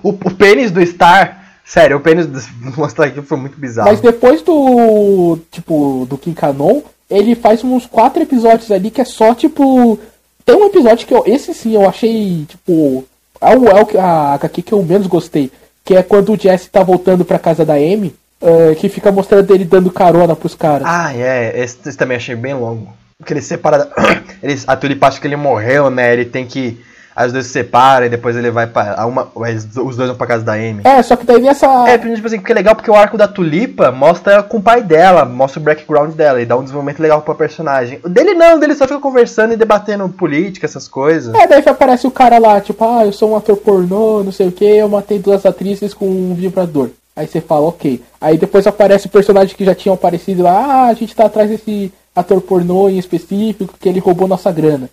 o, o, o- pênis do Star, sério, o pênis do *laughs* mostrar aqui foi muito bizarro. Mas depois do. Tipo, do King Canon, ele faz uns quatro episódios ali que é só, tipo. Tem um episódio que eu. Esse sim eu achei, tipo. É o, é o que- a HQ que eu menos gostei. Que é quando o Jesse tá voltando pra casa da Amy. ah, que fica mostrando ele dando carona pros caras. Ah, é, esse, esse também achei bem longo. Porque ele separa. *clears throat* Ele, a Tulip acha que ele morreu, né? Ele tem que. As duas se separam e depois ele vai pra. Uma, os dois vão pra casa da Amy. É, só que daí nessa. É, tipo assim, porque é legal porque o arco da Tulipa mostra com o pai dela, mostra o background dela e dá um desenvolvimento legal pra personagem. O dele não, o dele só fica conversando e debatendo política, essas coisas. É, daí aparece o cara lá, tipo, ah, eu sou um ator pornô, não sei o que, eu matei duas atrizes com um vibrador. Aí você fala, ok. Aí depois aparece o personagem que já tinham aparecido lá, ah, a gente tá atrás desse ator pornô em específico, que ele roubou nossa grana.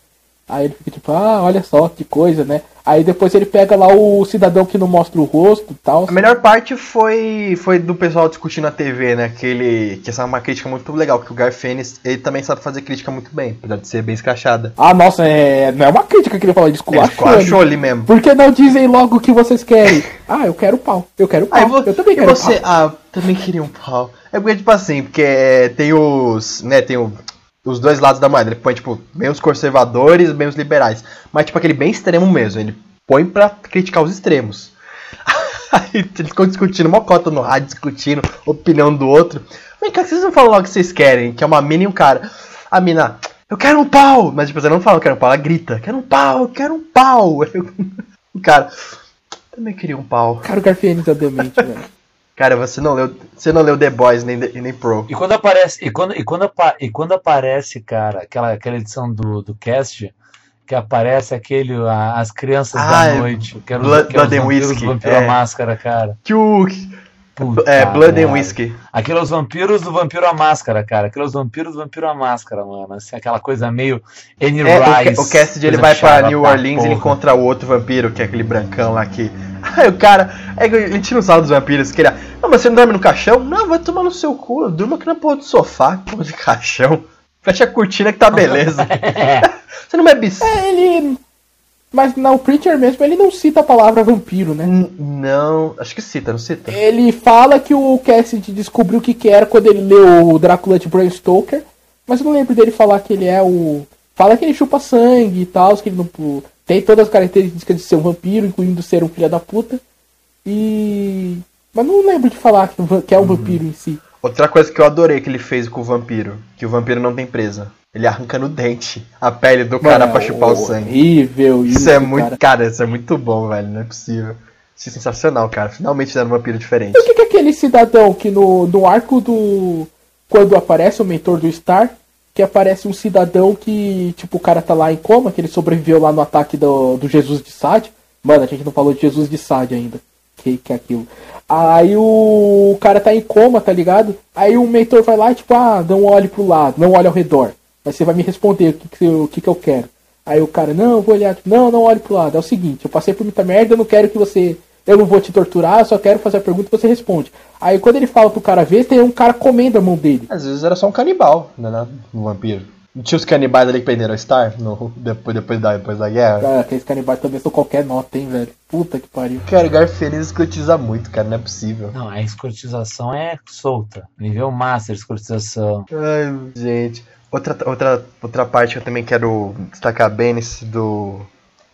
Aí ele fica tipo, ah, olha só, que coisa, né? Aí depois ele pega lá o cidadão que não mostra o rosto e tal. A melhor parte foi foi do pessoal discutindo na TV, né? Que ele. Que essa é uma crítica muito legal, que o Garfênis, ele também sabe fazer crítica muito bem, apesar de ser bem escrachada. Ah, nossa, é... não é uma crítica que ele fala, ele esculachou. achou ali mesmo. Por que não dizem logo o que vocês querem? Ah, eu quero pau. Eu quero pau. Aí eu também quero você, pau. ah, também queria um pau. É porque, tipo assim, porque é, tem os. né, tem o- os dois lados da moeda. Ele põe, tipo, bem os conservadores, bem os liberais. Mas, tipo, aquele bem extremo mesmo. Ele põe pra criticar os extremos. *laughs* Aí eles ficam discutindo, mocota no rádio, discutindo opinião do outro. Vem cá, vocês não falam logo o que vocês querem, que é uma mina e um cara. A mina, eu quero um pau! Mas, tipo, você não fala, eu quero um pau, ela grita, quero um pau, eu quero um pau! Aí *laughs* O cara, também queria um pau. Cara, o Garfienes é demente, velho. *laughs* Cara, você não leu, você não leu The Boys nem, nem Pro. E quando aparece, e quando, e quando, e quando aparece, cara, aquela, aquela edição do, do cast, que aparece aquele, a- as crianças Ah, da é noite, que eram Blood- que Blood and Whiskey, Vampiro é. Máscara, cara. Que o. Puta é, Blood and merda. Whiskey. Aquilo é os vampiros do Vampiro à Máscara, cara. Aquilo é os vampiros do Vampiro à Máscara, mano. Assim, aquela coisa meio Annie É, o, Rice. Ca- o Cassidy ele vai pra chata New Orleans e encontra o outro vampiro, que é aquele brancão lá que. Aí o cara. É, que a gente não sabe dos vampiros, que ele. Não, mas você não dorme no caixão? Não, vai tomar no seu cu. Eu durmo aqui na porra do sofá, porra de caixão. Fecha a cortina que tá beleza. *laughs* você não é bis. É, ele. Mas não, o Preacher mesmo, ele não cita a palavra vampiro, né? N- Não, acho que cita, não cita? Ele fala que o Cassidy descobriu o que, que era quando ele leu o Drácula de Bram Stoker, mas eu não lembro dele falar que ele é o. Fala que ele chupa sangue e tal, que ele não. Tem todas as características de ser um vampiro, incluindo ser um filho da puta. E. Mas não lembro de falar que, é um vampiro em si. Outra coisa que eu adorei que ele fez com o vampiro, que o vampiro não tem presa. Ele arranca no dente a pele do cara Mano, pra chupar o sangue. Horrível isso. Isso é muito. cara. Cara. isso é muito bom, velho. Não é possível. Isso é sensacional, cara. Finalmente fizeram um vampiro diferente. E o que, que é aquele cidadão que no, no arco do. Quando aparece o mentor do Star, que aparece um cidadão que, tipo, o cara tá lá em coma, que ele sobreviveu lá no ataque do, do Jesus de Sade. Mano, a gente não falou de Jesus de Sade ainda. Que, que é aquilo. Aí o, cara tá em coma, tá ligado? Aí o mentor vai lá e, tipo, ah, não olhe pro lado, não olhe ao redor. Mas você vai me responder o que, que, o que, que eu quero. Aí o cara, não, vou olhar, tipo, não, não olhe pro lado. É o seguinte, eu passei por muita merda, eu não quero que você. Eu não vou te torturar, eu só quero fazer a pergunta e você responde. Aí quando ele fala pro cara ver, tem um cara comendo a mão dele. Às vezes era só um canibal, né? né, Um vampiro. Não tinha os canibais ali que prenderam o Star no, depois, depois, da, depois da guerra? Cara, aqueles canibais também são qualquer nota, hein, velho. Puta que pariu. Cara, o Garfênis escrotiza muito, cara. Não é possível. Não, a escrotização é solta. Nível master de escrotização. Ai, gente. Outra, outra, outra parte que eu também quero destacar bem nesse do.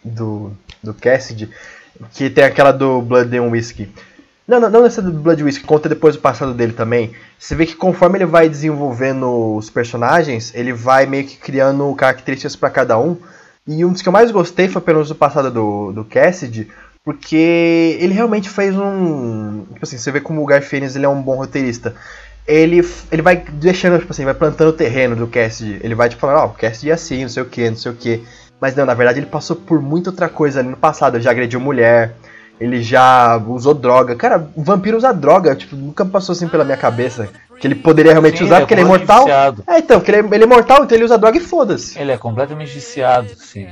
do. do Cassidy, que tem aquela do Blood and Whiskey. Não, não, não nessa do Blood and Whiskey, conta depois o passado dele também. Você vê que conforme ele vai desenvolvendo os personagens, ele vai meio que criando características pra cada um. E um dos que eu mais gostei foi pelo menos o passado do, do Cassidy, porque ele realmente fez um. Tipo assim, você vê como o Garfienes ele é um bom roteirista ele, ele vai deixando, tipo assim, vai plantando o terreno do Cassidy. Ele vai, tipo, falando, ó, o Cassidy é assim, não sei o que, não sei o que. Mas não, na verdade ele passou por muita outra coisa ali no passado. Ele já agrediu mulher, ele já usou droga. Cara, o vampiro usa droga, tipo, nunca passou assim pela minha cabeça. Que ele poderia realmente Sim, usar, porque ele é imortal. viciado. É, então, porque ele é, ele é imortal, então ele usa droga e foda-se. Ele é completamente viciado, sim.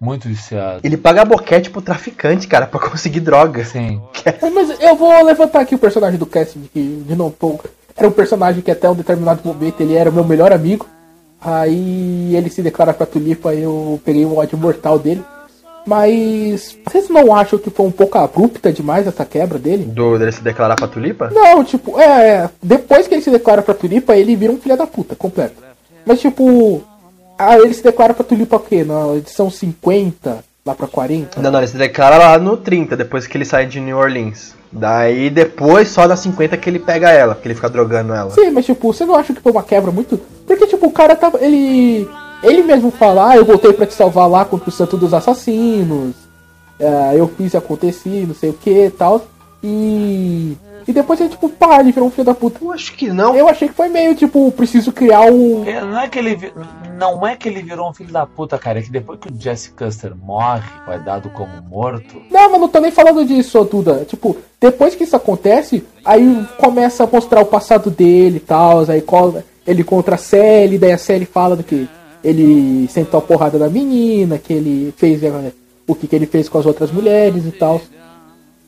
Muito viciado. Ele paga boquete pro traficante, cara, pra conseguir droga. Sim. *laughs* Mas eu vou levantar aqui o personagem do Cassidy, que de novo pô, era um personagem que até um determinado momento ele era o meu melhor amigo. Aí ele se declara pra Tulipa, eu peguei um ódio mortal dele. Mas vocês não acham que foi um pouco abrupta demais essa quebra dele? Do dele se declarar pra tulipa? Não, tipo, é. Depois que ele se declara pra Tulipa, ele vira um filho da puta, completo. Mas tipo. Ah, ele se declara pra Tulipa o quê? Na edição 50, lá pra 40? Não, não, ele se declara lá no 30, depois que ele sai de New Orleans. Daí depois, só na 50 que ele pega ela, que ele fica drogando ela. Sim, mas tipo, você não acha que foi uma quebra muito. Porque, tipo, o cara tava. Ele. Ele mesmo fala, ah, eu voltei pra te salvar lá contra o santo dos assassinos. é, eu fiz aconteci, não sei o que e tal. E. E depois ele, tipo, pá, ele virou um filho da puta. Eu acho que não. Eu achei que foi meio, tipo, preciso criar um. É, Não é que ele não é que ele virou um filho da puta, cara. É que depois que o Jesse Custer morre, vai dado como morto. Não, mas não tô nem falando disso, Duda. Tipo, depois que isso acontece, aí começa a mostrar o passado dele e tal. Aí cola- ele contra a Sally, daí a Sally fala do que ele sentou a porrada da menina, que ele fez eh, o que, que ele fez com as outras mulheres e tal.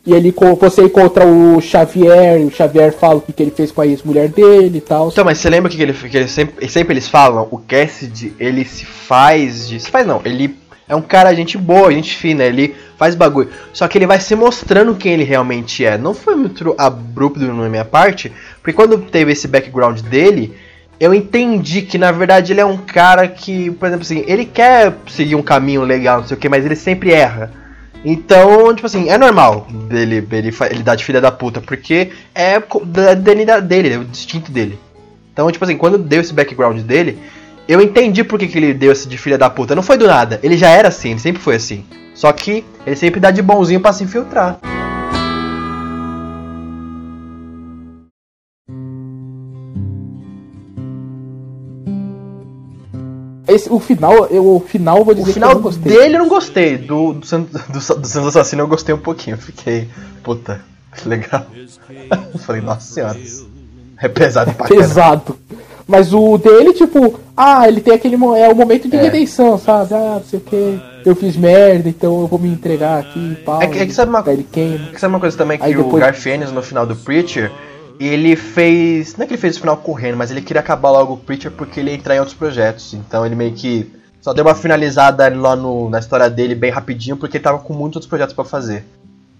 E ele você encontra o Xavier, e o Xavier fala o que, que ele fez com a ex-mulher dele e tal. Então, mas você lembra que, ele, que ele sempre, sempre eles falam? O Cassidy, ele se faz de. Se faz não, ele é um cara gente boa, gente fina, ele faz bagulho. Só que ele vai se mostrando quem ele realmente é. Não foi muito abrupto na minha parte, porque quando teve esse background dele, eu entendi que na verdade ele é um cara que, por exemplo assim, ele quer seguir um caminho legal, não sei o que, mas ele sempre erra. Então, tipo assim, é normal dele, ele, ele dar de filha da puta, porque é DNA dele, é o distinto dele. Então, tipo assim, quando deu esse background dele, eu entendi por que, que ele deu esse de filha da puta. Não foi do nada, ele já era assim, ele sempre foi assim. Só que ele sempre dá de bonzinho pra se infiltrar. Esse, o final, eu, o final eu vou O dizer final que eu não gostei. dele eu não gostei, do, do, do, do Santos Assassino eu gostei um pouquinho. Fiquei, puta, *laughs* que legal. *laughs* Falei, nossa senhora, é pesado pra caramba. pesado. Mas o dele, tipo, ah, ele tem aquele é o momento de É. redenção, sabe? Ah, não sei o que, eu fiz merda, então eu vou me entregar aqui, pau. É que- é que sabe uma- ele queima. Que sabe uma coisa também que Aí o depois- Garfienes no final do Preacher, ele fez. Não é que ele fez o final correndo, mas ele queria acabar logo o Preacher porque ele ia entrar em outros projetos. Então ele meio que só deu uma finalizada lá no, na história dele bem rapidinho porque ele tava com muitos outros projetos pra fazer.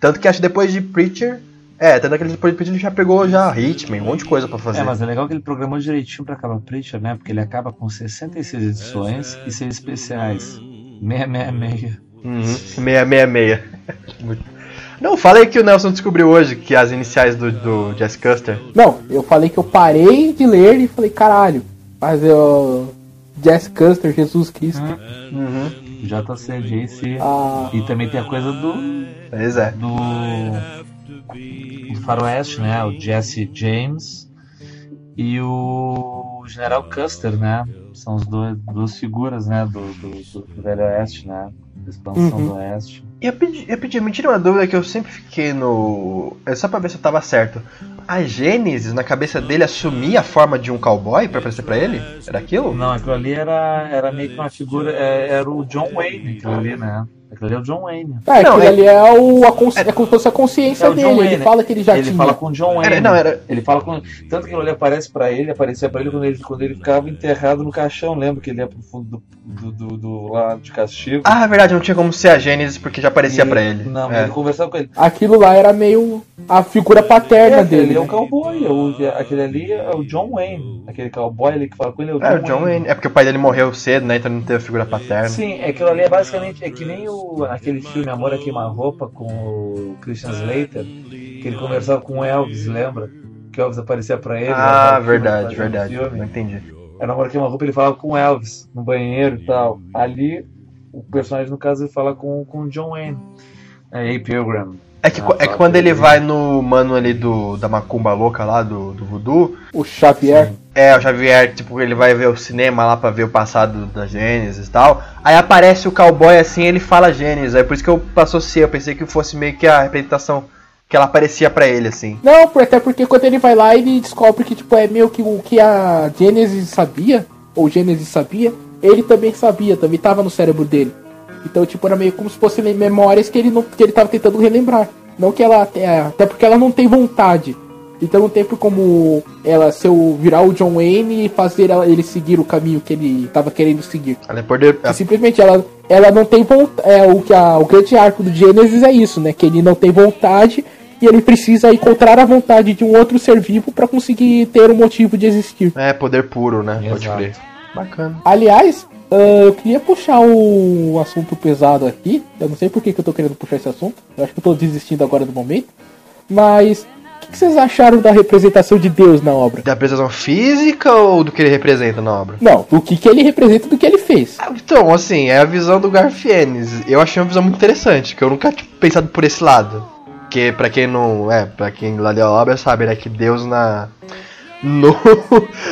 Tanto que acho que depois de Preacher. É, tanto que depois de Preacher ele já pegou já Hitman, um monte de coisa pra fazer. É, mas é legal que ele programou direitinho pra acabar Preacher, né? Porque ele acaba com 66 edições e 6 especiais. 666. Uhum. 666. *laughs* Não, fala aí que o Nelson descobriu hoje que as iniciais do, do Jess Custer. Não, eu falei que eu parei de ler e falei, caralho, mas eu. Jess Custer, Jesus Cristo. Uhum. JC, JC. Ah, E também tem a coisa do. Pois é. do. do Faroeste, né? O Jesse James e o General Custer, né? São os dois, duas figuras, né? Do, do, do- do Velho Oeste, né? Da expansão Uhum. do Oeste. E eu pedi, eu pedi, me tira uma dúvida que eu sempre fiquei no. É só pra ver se eu tava certo. A Gênesis, na cabeça dele, assumia a forma de um cowboy pra aparecer pra ele? Era aquilo? Não, aquilo ali era, era meio que uma figura. é, era o John Wayne, aquilo ali, né? Aquilo ali é o John Wayne. é, Não, aquilo é- ali é, o, a consci... é como se fosse a consciência É dele. Wayne. Ele fala que ele já ele tinha. fala com o John Wayne. Era, não, era. Ele fala com. Tanto que aquilo ali aparece pra ele, aparecia pra ele quando ele, quando ele ficava enterrado no caixão. Lembra que ele ia pro fundo do, do, do, do- lá de castigo? Ah, é verdade, não tinha como ser a Gênesis porque já aparecia E- pra ele. Não, mas É. ele conversava com ele. Aquilo lá era meio a figura paterna É, dele. Ele é o cowboy. é o- aquele ali é o John Wayne. Aquele cowboy ali que fala com ele é o John, É, o John Wayne. É porque o pai dele morreu cedo, né? Então não teve figura paterna. Sim, é aquilo ali é basicamente é que nem o, aquele filme Amor a Queima-Roupa com o Christian Slater, que ele conversava com o Elvis, lembra? Que o Elvis aparecia pra ele. Ah, verdade, verdade. Não entendi. Era Amor a Queima-Roupa, ele falava com o Elvis no banheiro e tal. Ali, o personagem, no caso, ele fala com, com o John Wayne. É, A. Pilgrim. É que, Ah, é que quando ele vai no mano ali do, da macumba louca lá, do, do voodoo, O Xavier. É, o Xavier, tipo, ele vai ver o cinema lá pra ver o passado da Gênesis e tal. Aí aparece o cowboy assim, ele fala Gênesis. É por isso que eu associei, eu pensei que fosse meio que a representação que ela aparecia pra ele, assim. Não, por- até porque quando ele vai lá, ele descobre que tipo, é meio que o que a Genesis sabia, ou Genesis sabia, ele também sabia, também tava no cérebro dele. Então, tipo, era meio como se fossem memórias que ele, não, que ele tava tentando relembrar. Não que ela. É, até porque ela não tem vontade. Então não tem como ela se eu virar o John Wayne e fazer ela, ele seguir o caminho que ele tava querendo seguir. Ela é poder. E simplesmente ela, ela não tem vontade. É, o, que a, o grande arco do Gênesis é isso, né? Que ele não tem vontade e ele precisa encontrar a vontade de um outro ser vivo para conseguir ter um motivo de existir. É, poder puro, né? Pode Exato. crer. Bacana. Aliás, ah, eu queria puxar um assunto pesado aqui. Eu não sei por que, que eu tô querendo puxar esse assunto. Eu acho que eu tô desistindo agora do momento. Mas o que, que vocês acharam da representação de Deus na obra? Da apresentação física ou do que ele representa na obra? Não, do que, que ele representa do que ele fez. Ah, Então, assim, é a visão do Garfienes. Eu achei uma visão muito interessante, que eu nunca tinha pensado por esse lado. Porque pra quem não. É, pra quem lá leu a obra sabe, né? Que Deus na. No,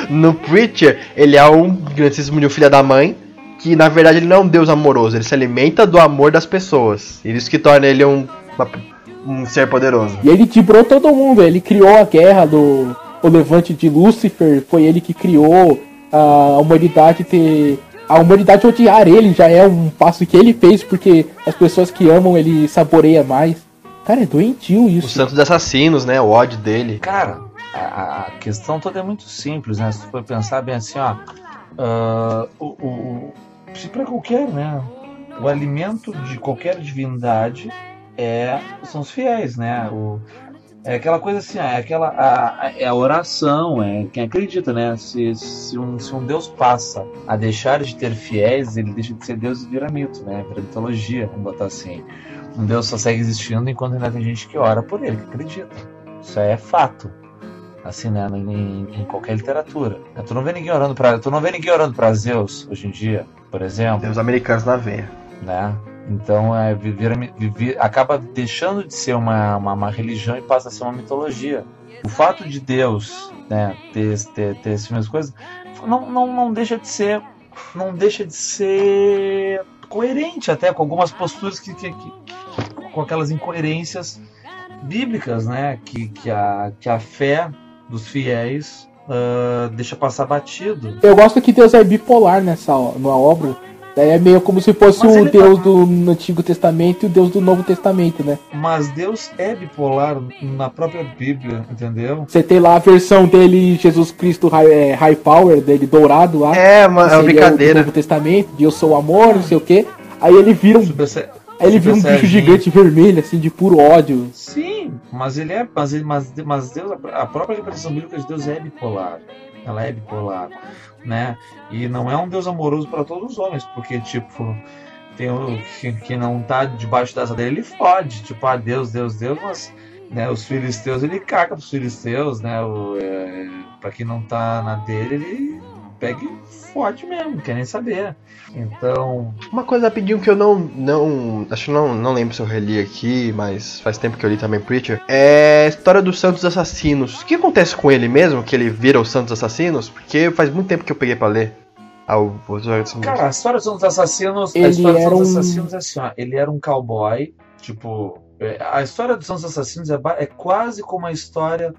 no Preacher, ele é um grandíssimo de um filho da mãe. Que na verdade ele não é um Deus amoroso, ele se alimenta do amor das pessoas. E isso que torna ele um, uma- um ser poderoso. E ele tibrou todo mundo. Ele criou a guerra do o levante de Lúcifer. Foi ele que criou a humanidade ter. A humanidade odiar ele já é um passo que ele fez, porque as pessoas que amam ele saboreia mais. Cara, é doentio Os isso. santos assassinos, né? O ódio dele. Cara, a, a questão toda é muito simples, né? Se tu for pensar bem assim, ó. ah, o, o, se pra qualquer, né? O alimento de qualquer divindade é, são os fiéis, né? O, é aquela coisa assim, é aquela a, a- é a oração, é quem acredita, né? Se, se, um, se um Deus passa a deixar de ter fiéis, ele deixa de ser Deus e vira mito, né? Vira mitologia, vamos botar assim. Um Deus só segue existindo enquanto ainda tem gente que ora por ele, que acredita. Isso é fato. Assim, né? Em, em qualquer literatura. Tu não vê ninguém orando para, tu não vê ninguém orando para Zeus hoje em dia, por exemplo Tem os americanos na veia. né? Então é, viver, viver- acaba deixando de ser uma, uma, uma religião e passa a ser uma mitologia. O fato de Deus né, ter, ter, ter essas mesmas coisas não, não, não deixa de ser não deixa de ser coerente até com algumas posturas que, que, que- com aquelas incoerências bíblicas, né? Que, que, a, que a fé dos fiéis ah, deixa passar batido. Eu gosto que Deus é bipolar nessa o- na obra. Daí é meio como se fosse Mas o Deus tá- do Antigo Testamento e o Deus do Novo Testamento, né? Mas Deus é bipolar na própria Bíblia, entendeu? Você tem lá a versão dele, Jesus Cristo High, é, high Power, dele dourado lá. É, uma, que é uma seria o do brincadeira. Novo Testamento, de eu sou o amor, não sei o quê. Aí ele vira um, Super aí ele vira um bicho gigante vermelho, assim, de puro ódio. Sim, mas ele é. Mas, ele- mas, mas Deus, a própria representação bíblica de Deus é bipolar. Ela é bipolar, né? E não é um Deus amoroso para todos os homens, porque, tipo, tem o que, que não tá debaixo dessa dele, ele fode. Tipo, ah, Deus, Deus, Deus, mas né, os filisteus ele caga pros filisteus, né? O, é, pra quem não tá na dele, ele pega e fode mesmo, não quer nem saber. Então, Uma coisa rapidinho que eu não. não acho que não, não lembro se eu reli aqui, mas faz tempo que eu li também Preacher. É a história dos Santos Assassinos. O que acontece com ele mesmo? Que ele vira os Santos Assassinos? Porque faz muito tempo que eu peguei pra ler. Ah, o, Cara, a história dos assassinos. Ele a história era dos um- assassinos é assim, ó. Ele era um cowboy. Tipo, é, a história dos Santos Assassinos é, é quase como a história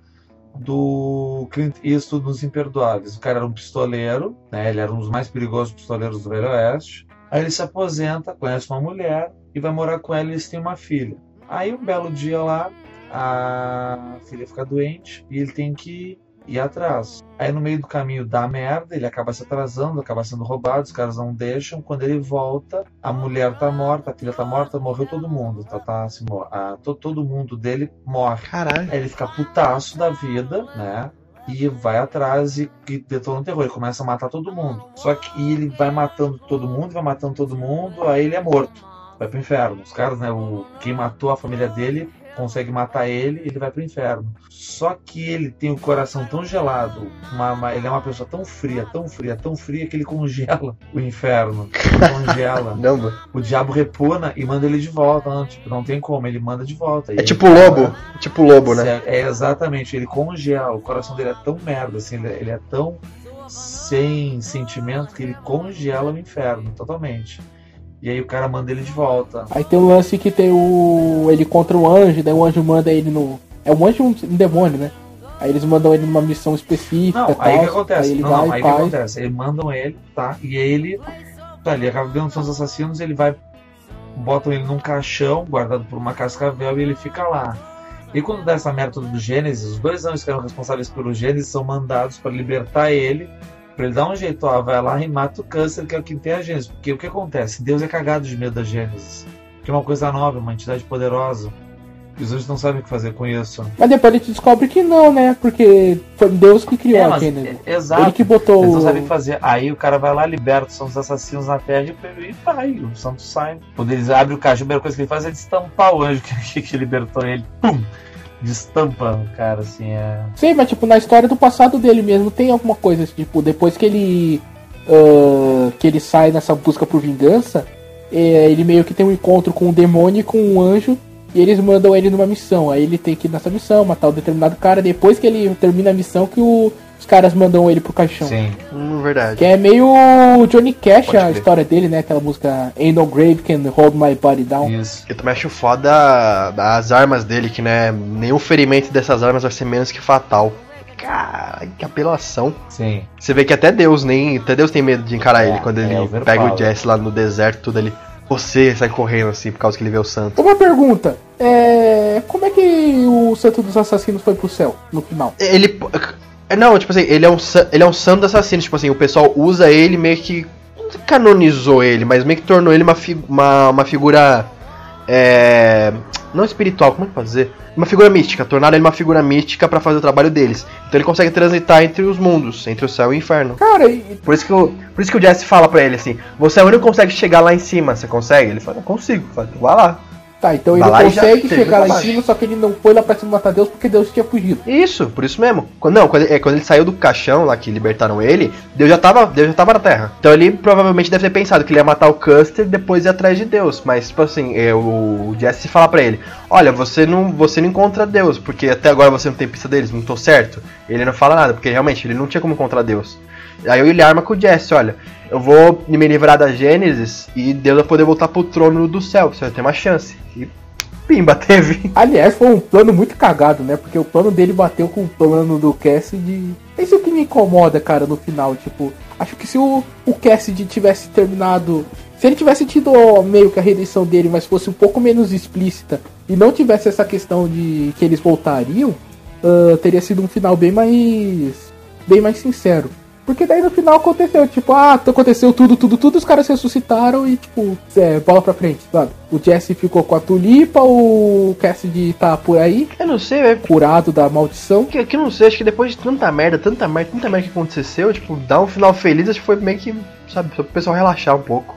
do Clint Eastwood nos Imperdoáveis. O cara era um pistoleiro, né? Ele era um dos mais perigosos pistoleiros do Velho Oeste. Aí ele se aposenta, conhece uma mulher e vai morar com ela e eles têm uma filha. Aí um belo dia lá, a filha fica doente e ele tem que ir atrás. Aí no meio do caminho dá merda, ele acaba se atrasando, acaba sendo roubado, os caras não deixam. Quando ele volta, a mulher tá morta, a filha tá morta, morreu todo mundo. Tá, tá, assim, a- to- todo mundo dele morre. Caralho. Aí ele fica putaço da vida, né? E vai atrás e, e detona o terror. Ele começa a matar todo mundo. Só que ele vai matando todo mundo, vai matando todo mundo, aí ele é morto. Vai pro inferno. Os caras, né? O, quem matou a família dele consegue matar ele ele vai pro inferno. Só que ele tem o coração tão gelado, uma- uma- ele é uma pessoa tão fria, tão fria, tão fria que ele congela o inferno. Congela. *laughs* Caramba. o diabo repona e manda ele de volta. Não, tipo, não tem como, ele manda de volta. É aí, tipo lobo. Tipo lobo, né? é, é exatamente, ele congela, o coração dele é tão merda, assim, ele, ele é tão sem sentimento que ele congela o inferno totalmente. E aí o cara manda ele de volta. Aí tem o lance que tem o. ele contra o anjo, daí o anjo manda ele no. É um anjo e um um demônio, né? Aí eles mandam ele numa missão específica. Não, e aí o tal, que acontece? Aí ele não, vai não, aí o que faz. acontece? Eles mandam ele, tá? E aí ele. Tá, ele acaba vendo os assassinos, ele vai botam ele num caixão guardado por uma cascavel e ele fica lá. E quando dá essa merda do Gênesis, os dois anjos que eram responsáveis pelo Gênesis são mandados para libertar ele, para ele dar um jeito, ó, vai lá e mata o câncer, que é o que tem a Gênesis. Porque o que acontece? Deus é cagado de medo da Gênesis. Que é uma coisa nova, uma entidade poderosa. E os anjos não sabem o que fazer com isso. Mas depois a gente descobre que não, né? Porque foi Deus que criou É, a mas- Gênesis. é- exato. Ele que botou Eles não sabem o que fazer. Aí o cara vai lá, liberta são os assassinos na terra e e vai. O santo sai. Quando eles abrem o caixa, a primeira coisa que ele faz é destampar o anjo *laughs* que, que libertou ele. Pum! Destampa o cara, assim, é. Sim, mas tipo, na história do passado dele mesmo tem alguma coisa, tipo, depois que ele. ah, que ele sai nessa busca por vingança, é, ele meio que tem um encontro com um demônio e com um anjo. E eles mandam ele numa missão. Aí ele tem que ir nessa missão, matar o determinado cara. Depois que ele termina a missão, que o- os caras mandam ele pro caixão. Sim. Hum, verdade. Que é meio Johnny Cash Pode a crer. história dele, né? Aquela música Ain't No Grave Can Hold My Body Down. Isso. Eu também acho foda as armas dele, que né, nenhum ferimento dessas armas vai ser menos que fatal. Caralho, que apelação. Sim. Você vê que até Deus nem. Até Deus tem medo de encarar É, ele quando é, ele pega o Jesse lá no deserto, tudo ali. Você sai correndo assim por causa que ele vê o santo. Uma pergunta, é. Como é que o Santo dos Assassinos foi pro céu no final? Ele. É, Não, tipo assim, ele é um, ele é um santo assassino. Tipo assim, o pessoal usa ele meio que. Não canonizou ele, mas meio que tornou ele uma, fi- uma, uma figura. É. Não espiritual, como é que pode dizer? Uma figura mística. Tornaram ele uma figura mística pra fazer o trabalho deles. Então ele consegue transitar entre os mundos, entre o céu e o inferno. Cara, e- Por isso que o, por isso que o Jesse fala pra ele assim: Você é o único que consegue chegar lá em cima. Você consegue? Ele fala: Não consigo. Fala, "Então vai lá. Tá, então ele consegue chega chegar lá em cima, só que ele não foi lá pra cima matar Deus porque Deus tinha fugido. Isso, por isso mesmo. Quando, não, quando, é, quando ele saiu do caixão lá que libertaram ele, Deus já tava, Deus já tava na Terra. Então ele provavelmente deve ter pensado que ele ia matar o Custer e depois ir atrás de Deus. Mas, tipo assim, é, o Jesse fala pra ele: Olha, você não, você não encontra Deus, porque até agora você não tem pista deles, não tô certo. Ele não fala nada, porque realmente ele não tinha como encontrar Deus. Aí ele arma com o Jesse: Olha, eu vou me livrar da Gênesis e Deus vai poder voltar pro trono do céu, você vai ter uma chance. E pimba, *laughs* teve. Aliás, foi um plano muito cagado, né? Porque o plano dele bateu com o plano do Cassidy. Isso que me incomoda, cara, no final. Tipo, acho que se o, o Cassidy tivesse terminado. Se ele tivesse tido meio que a redenção dele, mas fosse um pouco menos explícita e não tivesse essa questão de que eles voltariam, ah, teria sido um final bem mais. bem mais sincero. Porque daí no final aconteceu, tipo, ah, aconteceu tudo, tudo, tudo, os caras ressuscitaram e, tipo, é, bola pra frente, sabe? O Jesse ficou com a tulipa, o Cassidy tá por aí, Eu não sei, velho. curado da maldição. Que, que eu não sei, acho que depois de tanta merda, tanta merda, tanta merda que aconteceu, tipo, dar um final feliz, acho que foi meio que, sabe, só pro pessoal relaxar um pouco.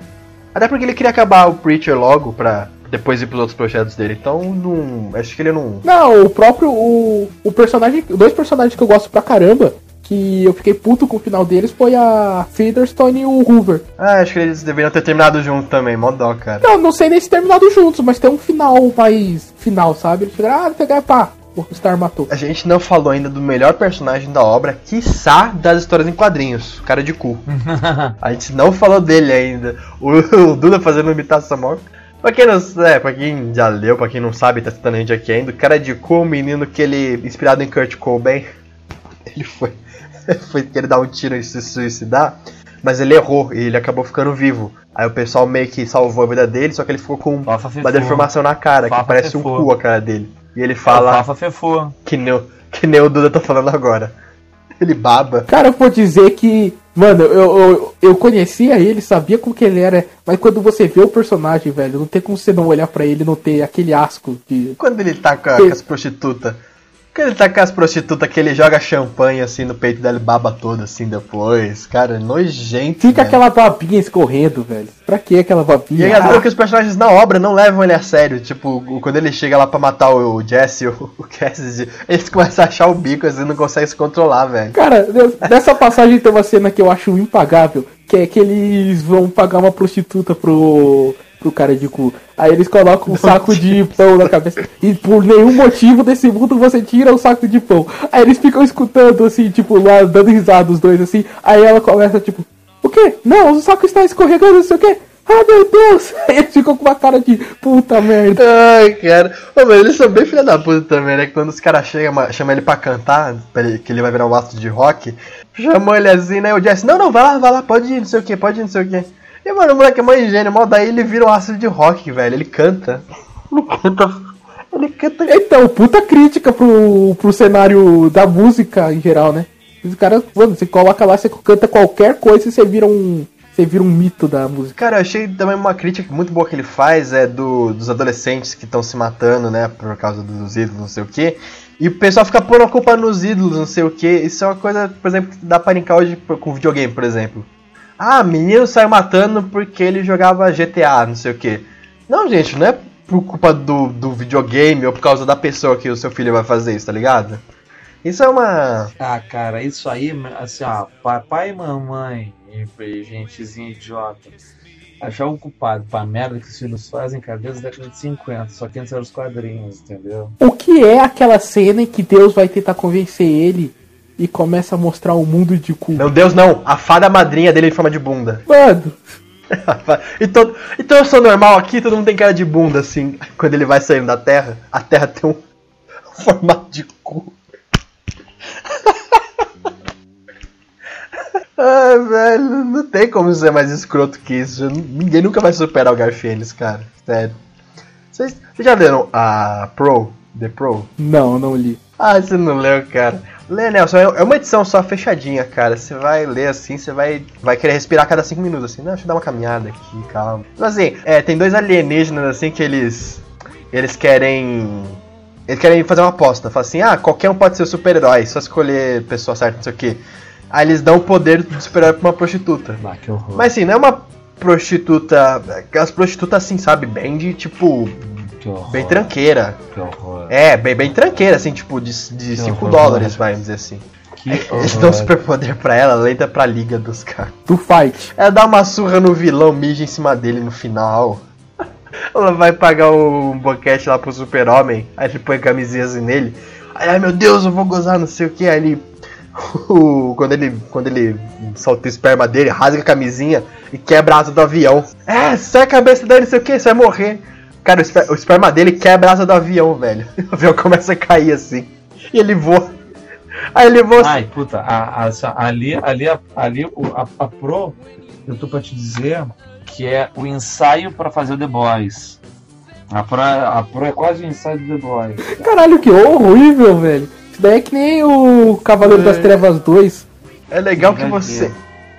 Até porque ele queria acabar o Preacher logo pra depois ir pros outros projetos dele. Então, não. Acho que ele não. Não, o próprio, o, o personagem, dois personagens que eu gosto pra caramba, que eu fiquei puto com o final deles, foi a Featherstone e o Hoover. Ah, acho que eles deveriam ter terminado junto também, mó dó, cara. Não, não sei nem se terminado juntos, mas tem um final mais final, sabe? Eles chegaram, ah, pegar pá, o Star matou. A gente não falou ainda do melhor personagem da obra, quiçá das histórias em quadrinhos, o cara de cu. *laughs* A gente não falou dele ainda. O, o Duda fazendo imitação maior. Pra quem não é, pra quem já leu, pra quem não sabe, tá citando a gente aqui ainda, o cara de cu, é um menino que ele, inspirado em Kurt Cobain, *laughs* ele foi, *laughs* foi querer dar um tiro e se suicidar, mas ele errou e ele acabou ficando vivo. Aí o pessoal meio que salvou a vida dele, só que ele ficou com Fafa uma deformação na cara, que Fafa parece um cu a cara dele. E ele Fala. Fefô. que nem, o- que nem o Duda tá falando agora. Ele baba. Cara, eu vou dizer que, mano, eu, eu, eu conhecia ele, sabia como que ele era, mas quando você vê o personagem, velho, não tem como você não olhar pra ele e não ter aquele asco de. Quando ele tá com, a- com as prostitutas. Quando ele tá com as prostitutas que ele joga champanhe assim no peito dela e baba todo assim depois. Cara, é nojento. Fica velho. aquela babinha escorrendo, velho. Pra que aquela E babinha? é engraçado que os personagens na obra não levam ele a sério. Tipo, quando ele chega lá pra matar o, Jesse, o, *laughs* o Cassidy, eles começam a achar o bico assim, não conseguem se controlar, velho. Cara, nessa passagem tem uma cena que eu acho impagável, que é que eles vão pagar uma prostituta pro, pro cara de cu. Aí eles colocam um saco de pão na cabeça. E por nenhum motivo desse mundo você tira o saco de pão. Aí eles ficam escutando assim, tipo, lá dando risada os dois assim. Aí ela começa, tipo, o quê? Não, o saco está escorregando, não sei o quê. Ah, meu Deus! *laughs* Aí eles ficam com uma cara de puta merda. Ai, cara. Ô, mas eles são bem filha da puta também, né? Quando os caras chegam, chamam ele pra cantar, que ele vai virar um astro de rock, chamou ele assim, né? O Jesse, não, não, vai lá, vai lá, pode ir, não sei o que, pode ir, não sei o que. E, mano, o moleque é mais gênio, mal daí ele vira um astro de rock, velho. Ele canta. Ele canta. Ele canta. Então, puta crítica pro, pro cenário da música em geral, né? Os caras, mano, você coloca lá, você canta qualquer coisa e você vira um. Você vira um mito da música. Cara, eu achei também uma crítica muito boa que ele faz é do, dos adolescentes que estão se matando, né, por causa dos ídolos, não sei o quê. E o pessoal fica pondo a culpa nos ídolos, não sei o quê. Isso é uma coisa, por exemplo, que dá pra linkar hoje com videogame, por exemplo. Ah, menino saiu matando porque ele jogava GTA, não sei o quê. Não, gente, não é por culpa do, do videogame ou por causa da pessoa que o seu filho vai fazer isso, tá ligado? Isso é uma. Ah, cara, isso aí, assim, ó, papai e mamãe, gentezinha idiota, achar o culpado pra merda que os filhos fazem, cara, desde a década de 50, só que antes eram os quadrinhos, entendeu? O que é aquela cena em que Deus vai tentar convencer ele e começa a mostrar um mundo de cu? Meu Deus, não! A fada madrinha dele em forma de bunda. Mano, *laughs* então, então eu sou normal aqui, todo mundo tem cara de bunda, assim. *laughs* Quando ele vai saindo da Terra, a Terra tem um *laughs* formato de cu. Ai, velho, não tem como ser mais escroto que isso. Ninguém nunca vai superar o Garfienes, cara. Sério. Vocês, vocês já leram a Pro? The Pro? não, não li. Ah, você não leu, cara. Lê, Nelson, é uma edição só fechadinha, cara. Você vai ler assim, você vai, vai querer respirar a cada cinco minutos, assim. Não, deixa eu dar uma caminhada aqui, calma. Mas assim, é, tem dois alienígenas, assim, que eles. Eles querem. Eles querem fazer uma aposta. Fala assim, ah, qualquer um pode ser super-herói, só escolher pessoa certa, não sei o quê. Aí eles dão o poder de super-herói pra uma prostituta. Ah, que horror. Mas assim, não é uma prostituta. Aquelas prostitutas assim, sabe? Bem de tipo. Bem tranqueira. Que horror. É, bem, bem tranqueira, assim, tipo, de 5 horror. dólares, vai dizer assim. Que Eles dão superpoder pra ela, ela entra pra liga dos caras. Do fight. Ela dá uma surra no vilão, mija em cima dele no final. *laughs* Ela vai pagar um boquete lá pro super-homem, aí ele põe camisinha assim nele. Aí, ai meu Deus, eu vou gozar, não sei o que. Aí ele. *laughs* quando ele. Quando ele solta o esperma dele, rasga a camisinha e quebra a asa do avião. É, sai a cabeça dele, não sei o que, você vai morrer. Cara, o, esper- o esperma dele quebra a asa do avião, velho. *laughs* O avião começa a cair assim. E ele voa. Aí ele voa. Ai, puta, a, a- ali, ali, a- ali a, a Pro, eu tô pra te dizer que é o ensaio pra fazer o The Boys. A Pro, a Pro é quase o ensaio do The Boys. Caralho, que horrível, velho. Isso daí é que nem o Cavaleiro das Trevas 2. É legal que você.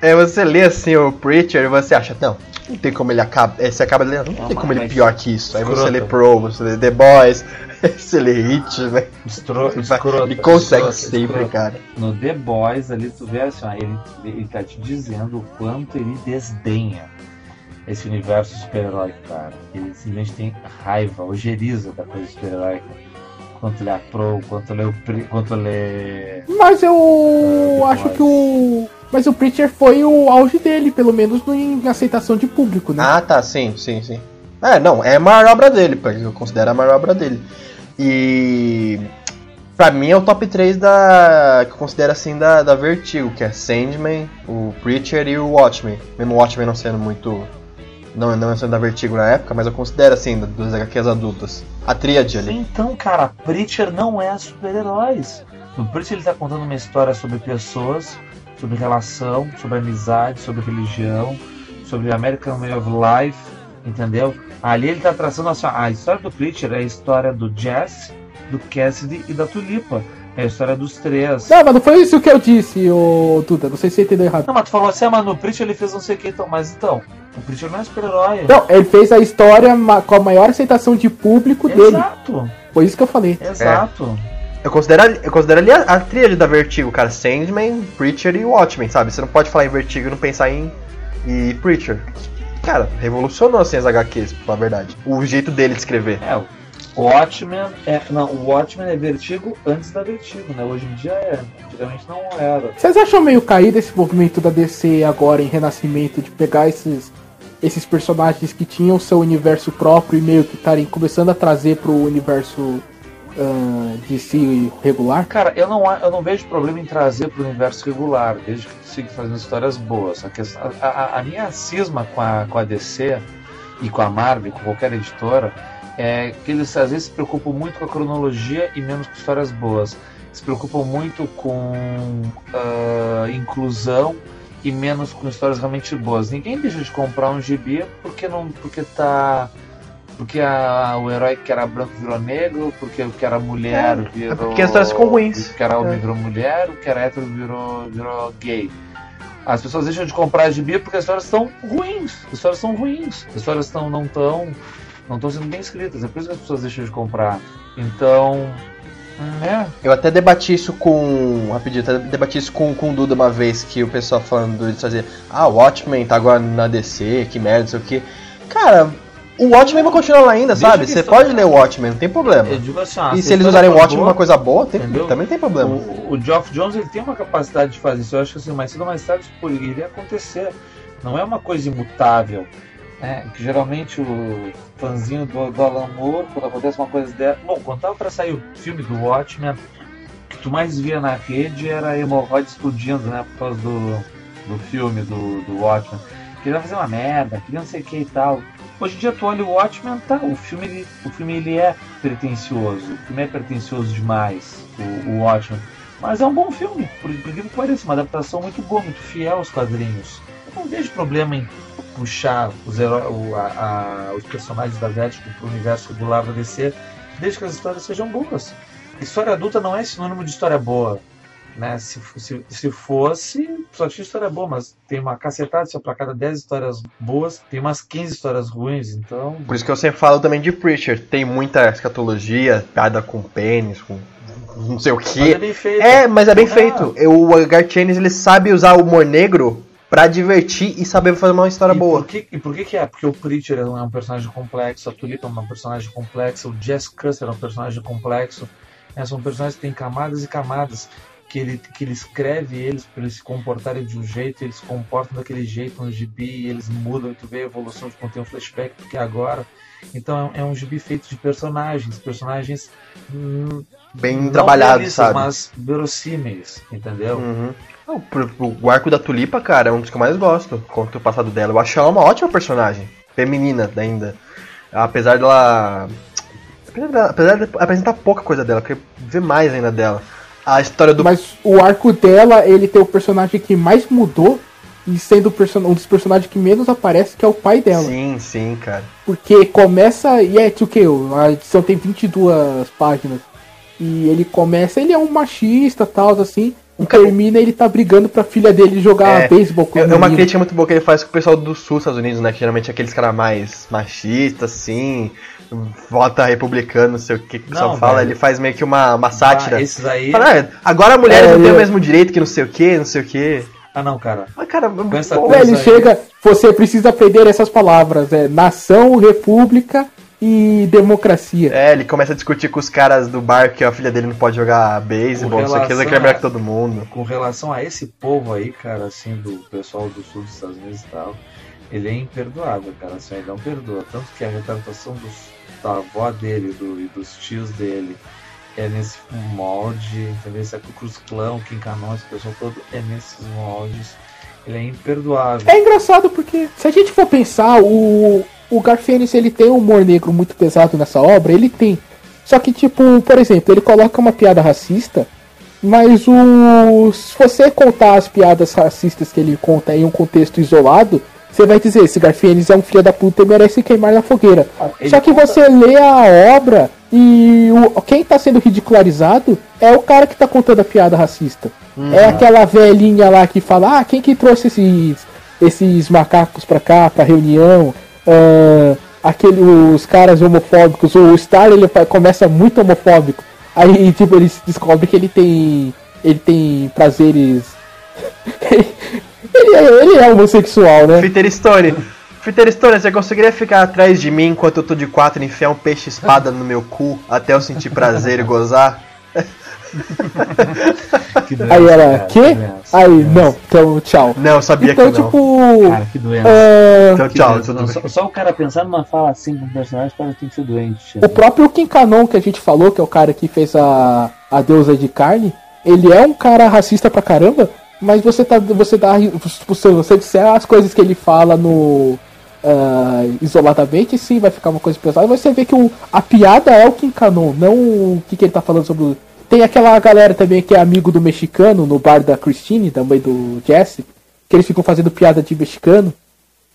É, você lê assim o Preacher e você acha, não, não tem como ele acaba. é, Você acaba lendo, não, Não, tem como ele é pior que isso. Aí você escroto. lê Pro, você lê The Boys, *laughs* você lê Hit, velho. Estro, Ele vai- escroto, Ele consegue escroto, sempre, escroto. cara. No The Boys ali tu vê assim, ó, ele, ele tá te dizendo o quanto ele desdenha esse universo super-heróico, cara. Ele simplesmente tem raiva, ojeriza da coisa super-heróica. Quanto ele é a Pro, quanto ele é o Pri- quanto ele é. Mas eu Ah, acho que o. Mas o Preacher foi o auge dele, pelo menos no- em aceitação de público, né? Ah, tá, sim, sim, sim. É, não, é a maior obra dele, eu considero a maior obra dele. E. Pra mim é o top 3 da. que eu considero assim da, da Vertigo, que é Sandman, o Preacher e o Watchmen. Mesmo o Watchmen não sendo muito. Não, não sendo da Vertigo na época, mas eu considero assim, dos HQs adultas. A tríade ali. Então, cara, Preacher não é super-heróis. O Preacher ele tá contando uma história sobre pessoas, sobre relação, sobre amizade, sobre religião, sobre American Way of Life, entendeu? Ali ele tá traçando assim, a história do Preacher é a história do Jesse, do Cassidy e da Tulipa. É a história dos três. Não, mas não foi isso que eu disse, ô Duda. Não sei se você entendeu errado. Não, mas tu falou assim, ah, mas no Preacher ele fez não sei o que, então, mas então, o Preacher não é super-herói. Não, ele fez a história com a maior aceitação de público dele. Exato, Foi isso que eu falei. exato. Eu considero, ali- eu considero ali a, a tríade da Vertigo, cara. Sandman, Preacher e Watchmen, sabe? Você não pode falar em Vertigo e não pensar em e Preacher. Cara, revolucionou assim as HQs, pra verdade. O jeito dele de escrever. É, o Watchmen é. Não, o Watchmen é vertigo antes da vertigo, né? Hoje em dia é. Antigamente não era. Vocês acham meio caído esse movimento da DC agora em renascimento de pegar esses esses personagens que tinham seu universo próprio e meio que estarem começando a trazer pro universo ah, de si regular? Cara, eu não, eu não vejo problema em trazer pro universo regular, desde que tu siga fazendo histórias boas. A, questão- a, a- a minha cisma com a, com a DC e com a Marvel, com qualquer editora, é que eles às vezes se preocupam muito com a cronologia e menos com histórias boas. Se preocupam muito com ah, inclusão e menos com histórias realmente boas. Ninguém deixa de comprar um gibi porque não, porque tá, porque a, o herói que era branco virou negro, porque o que era mulher É, virou, porque as histórias ficam ruins. o que era homem É. virou mulher, o que era hétero virou, virou gay. As pessoas deixam de comprar gibi porque as histórias estão ruins. As histórias são ruins. As histórias estão não estão não estão sendo bem escritas. É por isso que as pessoas deixam de comprar. Então, é, Eu até debati isso com. Rapidinho, até debati isso com, com o Duda uma vez que o pessoal falando de fazer. Ah, o Watchmen tá agora na DC, que merda, não sei o que. Cara, o Watchmen vai continuar lá ainda, Deixa sabe? que Você isso- pode ler o Watchmen, não tem problema. eu digo assim, ah, E se eles a usarem o Watchmen boa, uma coisa boa, tem, também tem problema. O, o Geoff Jones ele tem uma capacidade de fazer isso. Eu acho que assim, mais cedo ou mais tarde pô, iria acontecer. Não é uma coisa imutável. Né? Que geralmente o fãzinho do, do Alan Moore, quando acontece uma coisa dessa. Bom, quando tava pra sair o filme do Watchmen, o que tu mais via na rede era a hemorroide explodindo, né? Por causa do, do filme do, do Watchmen. Queria fazer uma merda, queria não sei o que e tal. Hoje em dia tu olha o Watchmen, tá, o filme, ele, o filme ele é pretencioso, o filme é pretencioso demais, o, o Watchmen. Mas é um bom filme, por incrível que pareça, uma adaptação muito boa, muito fiel aos quadrinhos. Eu não vejo problema em puxar os, heró- o- a- a- os personagens da Vertigo para o universo regular da DC, desde que as histórias sejam boas. História adulta não é sinônimo de história boa. Né? Se, se, se fosse, só tinha história boa, mas tem uma cacetada, se para cada 10 histórias boas, tem umas 15 histórias ruins, então. Por isso que eu sempre falo também de Preacher. Tem muita escatologia, piada com pênis, com não sei o que. é. É, mas é bem Ah. feito. O Garth Ennis, ele sabe usar o humor negro pra divertir e saber fazer uma história e boa. Por que, e por que, que é? Porque o Preacher é um personagem complexo, a Tulipa é um personagem complexo, o Jess Custer é um personagem complexo. né? São personagens que têm camadas e camadas. Que ele, que ele escreve eles para eles se comportarem de um jeito, eles se comportam daquele jeito no gibi, e eles mudam, e tu vê a evolução de um flashback, porque é agora. Então é, é um gibi feito de personagens, personagens hum, Bem não trabalhado, realistas, sabe? mas verossímeis, entendeu? Uhum. Pro- o arco da Tulipa, cara, é um dos que eu mais gosto. Conta o passado dela. Eu acho ela uma ótima personagem. Feminina ainda. Apesar dela. Apesar dela- apesar de apresentar pouca coisa dela, eu queria ver mais ainda dela. A história do. Mas o arco dela, ele tem o personagem que mais mudou e sendo um dos personagens que menos aparece, que é o pai dela. Sim, sim, cara. Porque começa. E é o que? A edição tem 22 páginas. E ele começa, ele é um machista tal, assim. E termina ele tá brigando pra filha dele jogar É, beisebol com É é uma crítica muito boa que ele faz com o pessoal do sul dos Estados Unidos, né? Que geralmente é aqueles caras mais machistas, assim, vota republicano, não sei o que que o pessoal fala. Ele faz meio que uma, uma sátira. Ah, esses aí. Fala, "Ah, agora mulheres É, não têm eu- o mesmo direito que não sei o que, não sei o que. Ah, não, cara. Mas, cara, essa bom. Ele aí. chega, você precisa aprender essas palavras, é nação, república e democracia. É, ele começa a discutir com os caras do bar que a filha dele não pode jogar beisebol, não sei o que, ele quer melhor que todo mundo. Com relação a esse povo aí, cara, assim, do pessoal do sul dos Estados Unidos e tal, ele é imperdoável, cara. Assim, ele não perdoa. Tanto que a retratação dos- da avó dele do, e dos tios dele é nesse molde, entendeu? Esse é o Cruz Clã, o Kim Canon, esse pessoal todo é nesses moldes. Ele é imperdoável. É engraçado porque, se a gente for pensar, o, o Garfênis ele tem um humor negro muito pesado nessa obra, ele tem. Só que, tipo, por exemplo, ele coloca uma piada racista, mas o. Se você contar as piadas racistas que ele conta em um contexto isolado, você vai dizer, esse Garfênis é um filho da puta e merece queimar na fogueira. Ele Só que conta- você lê a obra e o, quem tá sendo ridicularizado é o cara que tá contando a piada racista. É aquela velhinha lá que fala, ah, quem que trouxe esses, esses macacos pra cá, pra reunião? Ah, aquele, os caras homofóbicos, o Star ele começa muito homofóbico. Aí, tipo, ele descobre que ele tem. Ele tem prazeres. *laughs* ele, é, ele é homossexual, né? Peter Stone. Peter Stone, você conseguiria ficar atrás de mim enquanto eu tô de quatro e enfiar um peixe espada no meu cu até eu sentir prazer e gozar? *laughs* Que doença, Aí ela, cara, quê? doença, Aí, doença. não, então tchau. Não, eu sabia Então, que não. tipo. Cara, que doença. ah, Então, Que tchau, doença. só, só o cara pensar numa fala assim com o personagem, o cara tem que ser doente. O próprio Kim Kanon que a gente falou, que é o cara que fez a, a deusa de carne, ele é um cara racista pra caramba, mas você tá. Você dá. tipo, Se você disser as coisas que ele fala no. ah, isoladamente, sim, vai ficar uma coisa pesada, mas você vê que o, a piada é o Kim Kanon, não o que, que ele tá falando sobre. Tem aquela galera também que é amigo do mexicano no bar da Christine, também do Jesse, que eles ficam fazendo piada de mexicano.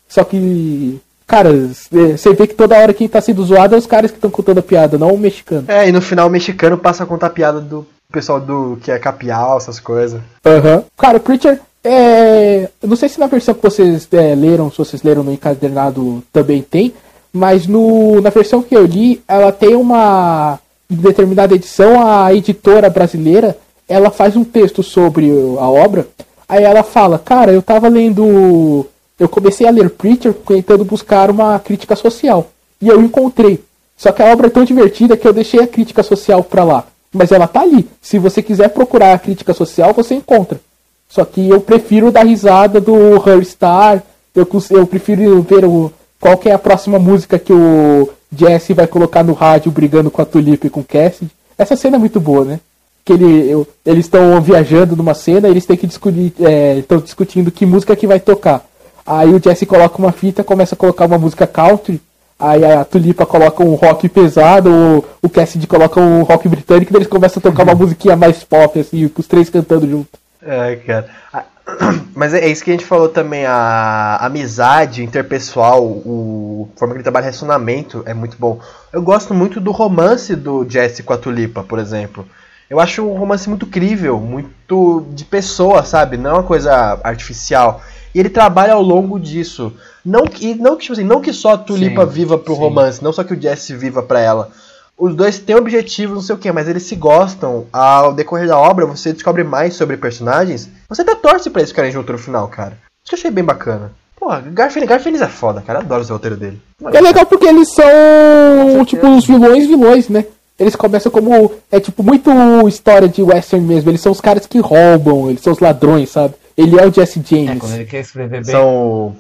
Só que, cara, você vê que toda hora quem tá sendo zoado é os caras que estão contando a piada, não o mexicano. É, e no final o mexicano passa a contar a piada do pessoal do que é capial, essas coisas. Aham. Cara, o Preacher, é... eu não sei se na versão que vocês é, leram, se vocês leram no encadernado também tem, mas no, na versão que eu li, ela tem uma em determinada edição, a editora brasileira, ela faz um texto sobre a obra, aí ela fala, cara, eu tava lendo, eu comecei a ler Preacher tentando buscar uma crítica social, e eu encontrei. Só que a obra é tão divertida que eu deixei a crítica social pra lá. Mas ela tá ali. Se você quiser procurar a crítica social, você encontra. Só que eu prefiro dar risada do Her Star. Eu, eu prefiro ver o, qual que é a próxima música que o Jesse vai colocar no rádio brigando com a Tulip e com o Cassidy. Essa cena é muito boa, né? Que ele, eu- eles estão viajando numa cena e eles têm que discutir, estão discutindo que música que vai tocar. Aí o Jesse coloca uma fita, começa a colocar uma música country. Aí a Tulipa coloca um rock pesado, o, o Cassidy coloca um rock britânico, e eles começam a tocar uma *laughs* musiquinha mais pop, assim, os três cantando junto. É, cara. Ah, *clears throat* Mas é isso que a gente falou também, a amizade interpessoal, o a forma que ele trabalha relacionamento é muito bom. Eu gosto muito do romance do Jesse com a Tulipa, por exemplo. Eu acho um romance muito crível, muito de pessoa, sabe? Não é uma coisa artificial. E ele trabalha ao longo disso. Não que, e não que, tipo assim, não que só a Tulipa Sim, viva pro sim. romance, não só que o Jesse viva pra ela. Os dois têm objetivos, não sei o que, mas eles se gostam. Ao decorrer da obra, você descobre mais sobre personagens. Você até torce pra eles ficarem juntos no final, cara. Isso que eu achei bem bacana. Pô, Garfield, Garfield é foda, cara. Eu adoro esse roteiro dele. É legal porque eles são, tipo, os vilões vilões, né? Eles começam como. É tipo muito história de western mesmo. Eles são os caras que roubam, eles são os ladrões, sabe? Ele é o Jesse É, James. quando ele quer escrever bem. São.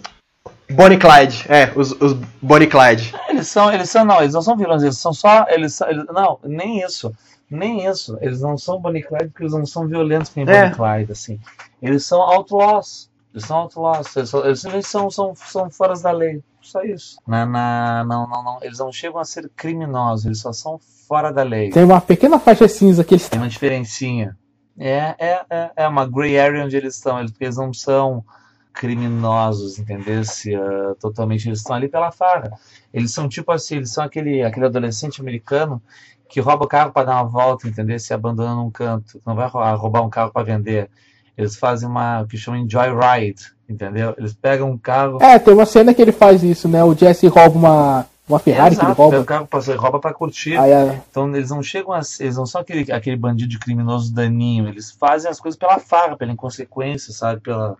Bonnie Clyde. É, os, os Bonnie Clyde. Eles são, eles são, não, eles não são vilões, eles são só. Eles, são- eles- não, nem isso. Nem isso. Eles não são Bonnie Clyde porque eles não são violentos que nem É. Bonnie Clyde, assim. Eles são outlaws. Eles são outlaws. Eles, são, eles, são, são, são fora da lei. Só isso. Na, na, não, não, não. Eles não chegam a ser criminosos, eles só são fora da lei. Tem uma pequena faixa cinza que eles Tem uma diferencinha. É, é, é, é uma gray area onde eles estão. Eles, eles não são criminosos, entendeu? Se, ah, totalmente. Eles estão ali pela farra. Eles são tipo assim, eles são aquele, aquele adolescente americano que rouba o carro para dar uma volta, entendeu? Se abandona num canto. Não vai rou- roubar um carro para vender. Eles fazem uma o que chamam de joyride, entendeu? Eles pegam um carro. É, tem uma cena que ele faz isso, né? O Jesse rouba uma, uma Ferrari que ele Exato, pega rouba. o carro pra, rouba para curtir. Aí a- Então eles não chegam a eles não são aquele, aquele bandido criminoso daninho, eles fazem as coisas pela farra, pela inconsequência, sabe? Pela,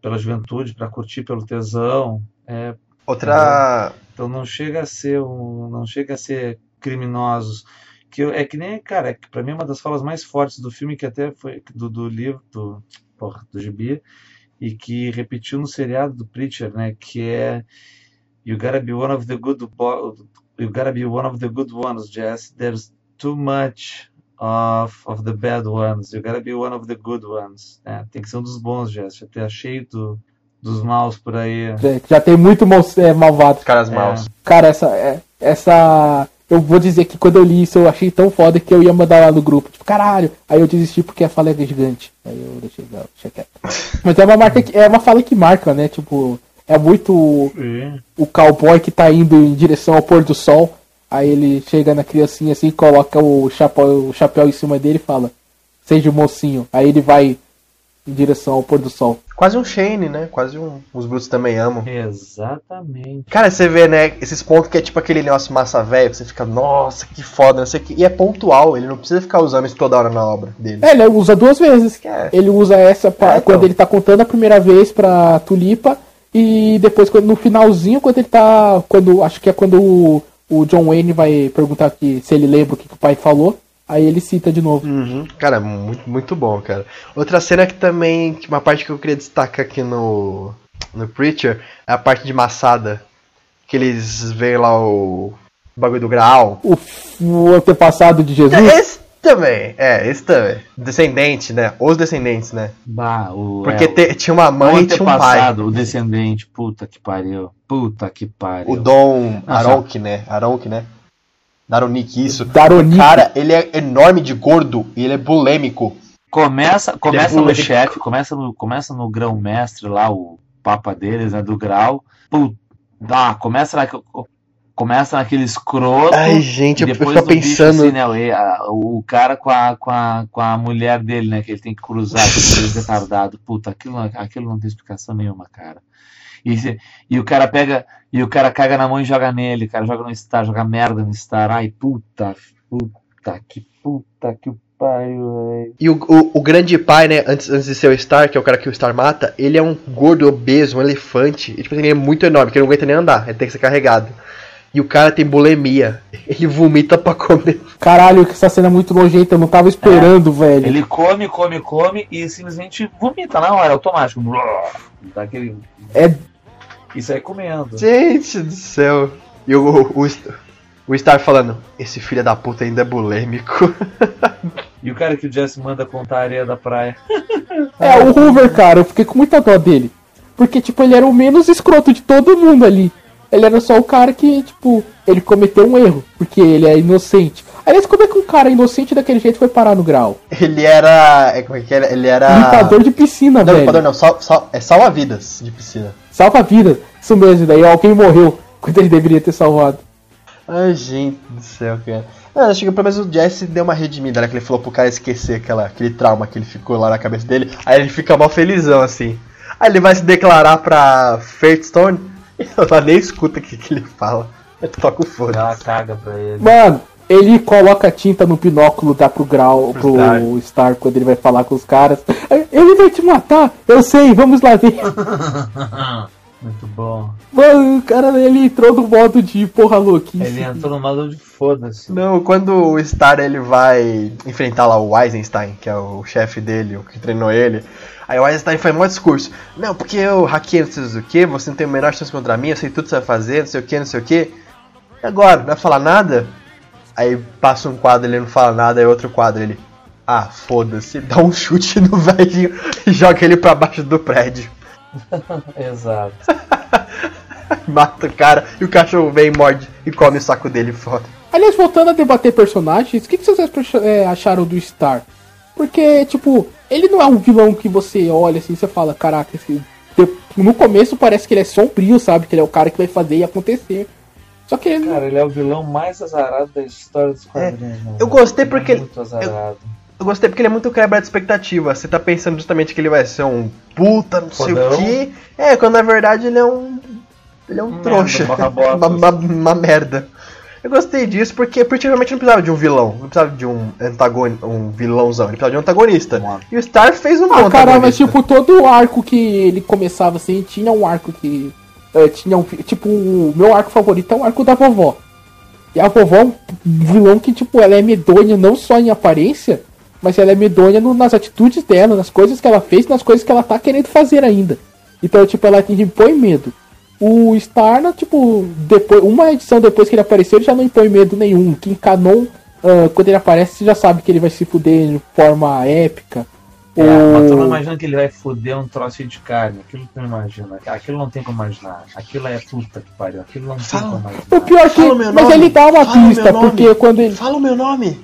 pela juventude, pra curtir pelo tesão. É, Outra. então não chega a ser um, não chega a ser criminosos. Que eu- é que nem, cara, é que pra mim é uma das falas mais fortes do filme, que até foi do, do livro, do, porra, do Gibi, e que repetiu no seriado do Preacher, né? Que é You gotta be one of the good you gotta be one of the good ones, Jess. There's too much of, of the bad ones. You gotta be one of the good ones. É, tem que ser um dos bons, Jess. Já tá cheio do, dos maus por aí. já, tem muito mal, é, malvado. Caras É. maus. Cara, essa, é- essa. Eu vou dizer que quando eu li isso eu achei tão foda que eu ia mandar lá no grupo. Tipo, caralho. Aí eu desisti porque a fala é gigante. Aí eu deixei, não, deixa quieto. Mas é uma marca que, é uma fala que marca, né? Tipo, é muito o cowboy que tá indo em direção ao pôr do sol. Aí ele chega na criancinha assim, coloca o chapéu, o chapéu em cima dele e fala: Seja o mocinho. Aí ele vai em direção ao pôr do sol. Quase um Shane, né? Quase um. Os Brutos também amam. Exatamente. Cara, você vê, né, esses pontos que é tipo aquele negócio massa velho, que você fica, nossa, que foda, não sei o que. E é pontual, ele não precisa ficar usando isso toda hora na obra dele. É, ele usa duas vezes. É. Ele usa essa pra- É, então. quando ele tá contando a primeira vez pra Tulipa. E depois quando- no finalzinho, quando ele tá. Quando. Acho que é quando o, o John Wayne vai perguntar que, se ele lembra o que, que o pai falou. Aí ele cita de novo. Uhum. Cara, muito, muito bom, cara. Outra cena que também, uma parte que eu queria destacar aqui no, no Preacher, é a parte de Massada. Que eles veem lá o, o bagulho do Graal. O, o antepassado de Jesus. Esse também, é, esse também. Descendente, né? Os descendentes, né? Bah, o, Porque é, te- tinha uma mãe e tinha um pai. antepassado, o descendente, puta que pariu. Puta que pariu. O Dom Aronk, né? Aronk, né? Daronik, isso. Daronik. Cara, ele é enorme de gordo e ele é bulêmico. Começa, começa no bulímico. chefe, começa no, começa no grão-mestre lá, o papa deles, né, do grau. Dá, começa, na, começa naquele escroto. Ai, gente, eu, eu depois fico do bicho, pensando. assim, né, o, o cara com a, com, a, com a mulher dele, né? Que ele tem que cruzar com aquele *laughs* retardado. Puta, aquilo, não- aquilo não tem explicação nenhuma, cara. E, e o cara pega. E o cara caga na mão e joga nele, cara. Joga no Star, joga merda no Star. Ai, puta, puta, que puta que velho. E o, o, o grande pai, né, antes, antes de ser o Star, que é o cara que o Star mata, ele é um gordo obeso, um elefante. E, tipo, assim, ele é muito enorme, que ele não aguenta nem andar, ele tem que ser carregado. E o cara tem bulimia. Ele vomita pra comer. Caralho, que essa cena é muito nojenta, eu não tava esperando, velho. Ele come, come, come e simplesmente vomita na hora, automático. Dá aquele. É- E sai comendo. Gente do céu. E o, o, o, o Star falando, esse filho da puta ainda é bulêmico. *laughs* E o cara que o Jesse manda contar a areia da praia. *laughs* É, o Hoover, cara, eu fiquei com muita dó dele. Porque, tipo, ele era o menos escroto de todo mundo ali. Ele era só o cara que, tipo, ele cometeu um erro, porque ele é inocente. Aliás, como é que um cara inocente daquele jeito foi parar no grau? Ele era. é, Como é que era? Ele era. Limpador de piscina, Não, velho. limpador não, sal, sal, é salva-vidas de piscina. Salva vidas. Isso mesmo, daí alguém morreu *laughs* quando ele deveria ter salvado. Ai, gente do céu, cara. Ah, acho que pelo menos o Jesse deu uma redimida, né? Que ele falou pro cara esquecer aquela, aquele trauma que ele ficou lá na cabeça dele. Aí ele fica mal felizão, assim. Aí ele vai se declarar pra Fairstone *laughs* ela nem escuta o que, que ele fala. Ele toca o foda. Ela caga pra ele. Mano, ele coloca tinta no binóculo, dá pro grau, pro Star. Star. quando ele vai falar com os caras. Ele vai te matar, eu sei, vamos lá ver. *laughs* Muito bom. Mano, o cara, ele entrou no modo de porra louquice. Ele entrou no modo de foda-se. Não, quando o Star ele vai enfrentar lá o Eisenstein, que é o chefe dele, o que treinou ele. Aí o Eisenstein faz um discurso. Não, porque eu hackei não sei o que, você não tem a menor chance contra mim, eu sei tudo que você vai fazer, não sei o que, não sei o que. E agora, não vai falar nada? Aí passa um quadro, ele não fala nada, aí outro quadro, ele. Ah, foda-se, *laughs* dá um chute no velhinho e joga ele pra baixo do prédio. *laughs* Exato. *laughs* Mata o cara e o cachorro vem, morde e come o saco dele fora. Aliás, voltando a debater personagens, o que, que vocês é, acharam do Star? Porque, tipo, ele não é um vilão que você olha assim e você fala, caraca, esse... no começo parece que ele é sombrio, sabe? Que ele é o cara que vai fazer e acontecer. Só que ele Cara, ele é o vilão mais azarado da história dos quadrinhos. né? eu gostei porque ele- Muito azarado. Eu gostei porque ele é muito quebra de expectativa. Você tá pensando justamente que ele vai ser um puta, não sei o Fodão. quê. É, quando na verdade ele é um. Ele é um trouxa. merda, barra-botas. *laughs* uma, uma, uma merda. Eu gostei disso porque particularmente não precisava de um vilão. Não precisava de um antagonista, um vilãozão. Ele precisava de um antagonista. Mano. E o Star fez um bom Ah, cara, mas tipo, todo o arco que ele começava assim, tinha um arco que. eh, tinha um. Tipo, o meu arco favorito é o arco da vovó. E a vovó é um vilão que, tipo, ela é medonha não só em aparência, mas ela é medonha no- nas atitudes dela, nas coisas que ela fez, nas coisas que ela tá querendo fazer ainda. Então, tipo, ela te impõe medo. O Star, né, tipo, depois, uma edição depois que ele apareceu, ele já não impõe medo nenhum. Que em Canon, ah, quando ele aparece, você já sabe que ele vai se fuder de forma épica. É, Ou- mas tu não imagina que ele vai foder um troço de carne. Aquilo tu não imagina. Aquilo não tem como imaginar. Aquilo é puta que pariu. Aquilo não tem Fala. como O imaginar. pior é que. O Mas nome. ele dá uma Fala o pista, porque quando ele. Fala o meu nome!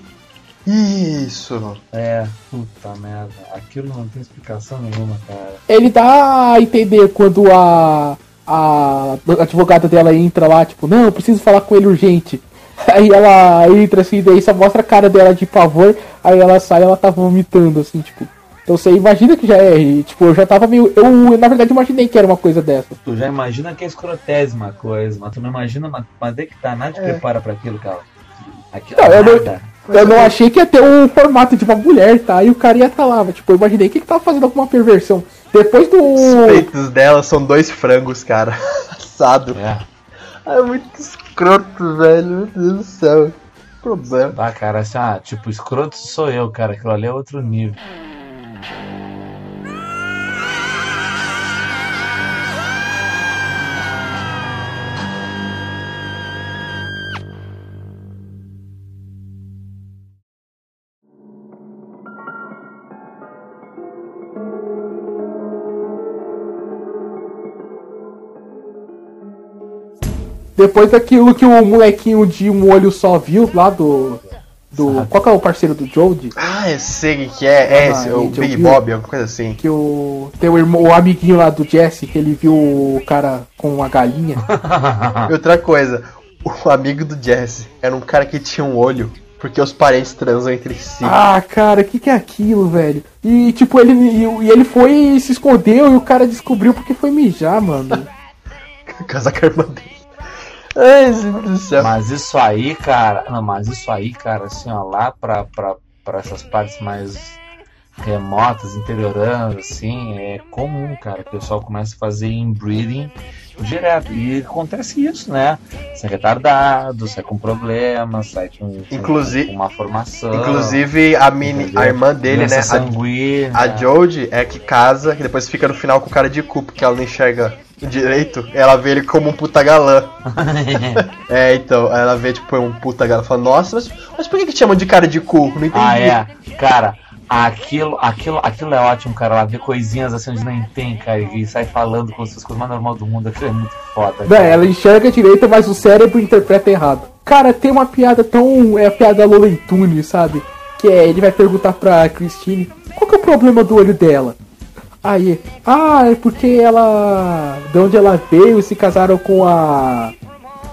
Isso! É, puta merda. Aquilo não tem explicação nenhuma, cara. Ele dá a entender quando a. A advogada dela entra lá, tipo, não, eu preciso falar com ele urgente. *laughs* Aí ela entra assim, daí só mostra a cara dela de pavor, aí ela sai ela tá vomitando, assim, tipo. Então você imagina que já é, e, tipo, eu já tava meio. Eu, na verdade, imaginei que era uma coisa dessa. Tu já imagina que é escrotésima a coisa, mas tu não imagina, mas, mas é que tá, nada te prepara pra aquilo, cara. Aquilo Não, eu não- nada. Eu não achei que ia ter um formato de uma mulher, tá? E o cara ia estar lá, mas, tipo, eu imaginei que ele tava fazendo alguma perversão. Depois do. Os peitos dela são dois frangos, cara. *laughs* Assado. É. É muito escroto, velho. Meu Deus do céu. Problema. Ah, cara, assim, ah, tipo, escroto sou eu, cara. Aquilo ali é outro nível. Depois daquilo que o molequinho de um olho só viu lá do. do qual que é o parceiro do Jody? Ah, eu sei que é. É Ah, o Big. Bob, alguma coisa assim. Que o. Tem o, irmão, o amiguinho lá do Jesse, que ele viu o cara com uma galinha. *laughs* E outra coisa, o amigo do Jesse era um cara que tinha um olho, porque os parentes transam entre si. Ah, cara, o que, que é aquilo, velho? E tipo, ele, e, e ele foi e se escondeu e o cara descobriu porque foi mijar, mano. *laughs* Casar com a irmã dele. Ai, do céu. Mas isso aí, cara. Não, mas isso aí, cara, assim, ó, lá pra, pra, pra essas partes mais remotas, interioranas, assim, é comum, cara. O pessoal começa a fazer inbreeding direto. E acontece isso, né? Sai retardado, sai com problemas, sai com, com- Inclusi- com uma formação. Inclusive, a, mini, entendeu? a irmã dele, né? A, a Jodie é que casa, que depois fica no final com cara de cu, porque ela não enxerga direito. Ela vê ele como um puta galã. *laughs* É, então, ela vê, tipo, um puta galã. Fala, nossa, mas, mas por que, que chamam de cara de cu? Não entendi. Ah, é. Cara, aquilo, aquilo, aquilo é ótimo, cara. Ela vê coisinhas assim onde nem tem, cara, e sai falando com essas coisas mais normal do mundo. Aquilo é muito foda. Véi, ela enxerga direito, mas o cérebro interpreta errado. Cara, tem uma piada tão. É a piada Lola Tunes, sabe? Que é, ele vai perguntar pra Christine qual que é o problema do olho dela. Aí, ah, é porque ela. De onde ela veio se casaram com a.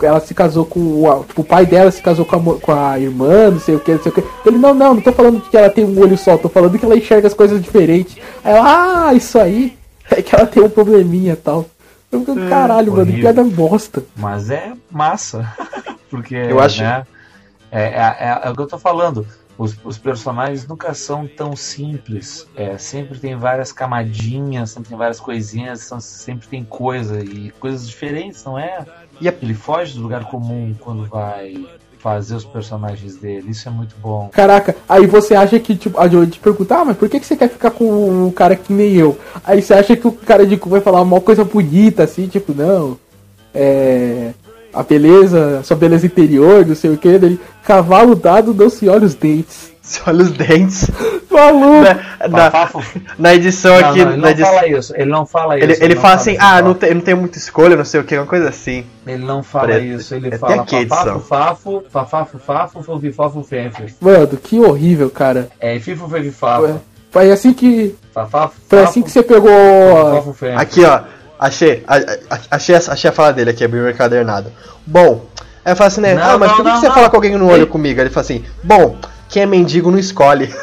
Ela se casou com o. Tipo, o pai dela se casou com a, com a irmã, não sei o que, não sei o que. Ele, não, não, não tô falando que ela tem um olho só, tô falando que ela enxerga as coisas diferentes. Aí ela, ah, isso aí. É que ela tem um probleminha e tal. Eu fico, caralho, mano, que piada bosta. Mas é massa. *laughs* Porque, Eu acho- né? É, é, é- é o que eu tô falando. Os, os personagens nunca são tão simples. É, sempre tem várias camadinhas, sempre tem várias coisinhas, são- sempre tem coisa e coisas diferentes, não é? E a- Ele foge do lugar comum quando vai fazer os personagens dele. Isso é muito bom. Caraca, aí você acha que, tipo, a Joey te pergunta, ah, mas por que, que você quer ficar com um cara que nem eu? Aí você acha que o cara de cu vai falar uma coisa bonita, assim, tipo, não, é. A beleza, sua beleza interior, não sei o que, daí, cavalo dado não se olha os dentes. Se olha os dentes. *laughs* Maluco! Na, na, na edição Não, aqui. não, ele na não edição- fala isso. Ele não fala isso. ele, ele não fala assim, ah, não tem, não tem muita escolha, não sei o que, uma coisa assim. Ele não fala isso, ele É fala fafafo, fafo, fafafo, fafo, fofifofo, fenfe. Mano, que horrível, cara. É, fifo, fefifafo. Foi assim que. Fafafo, Foi fafo, assim que você pegou. fofo, fenfe. Aqui, ó. Achei. a- a- achei, a- achei a fala dele aqui, abriu o encadernado. Bom. Aí fala assim, né? Não, ah, mas não, por que, não, que você não. fala com alguém no olho Ei. comigo? Ele fala assim, bom, quem é mendigo não escolhe.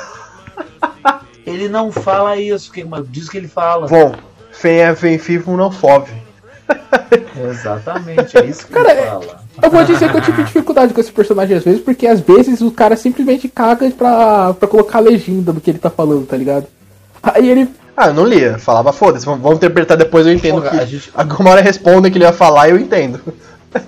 Ele não fala isso, que, mas diz que ele fala. Bom, fem é vem vivo não fove. Exatamente, é isso que Cara, ele fala. Eu vou dizer que eu tive dificuldade com esse personagem às vezes, porque às vezes o cara simplesmente caga pra, pra colocar a legenda do que ele tá falando, tá ligado? Aí ele. Ah, eu não lia, falava, foda-se, vamos interpretar depois, eu entendo Porra, que. a gente- Alguma hora responde que ele ia falar e eu entendo.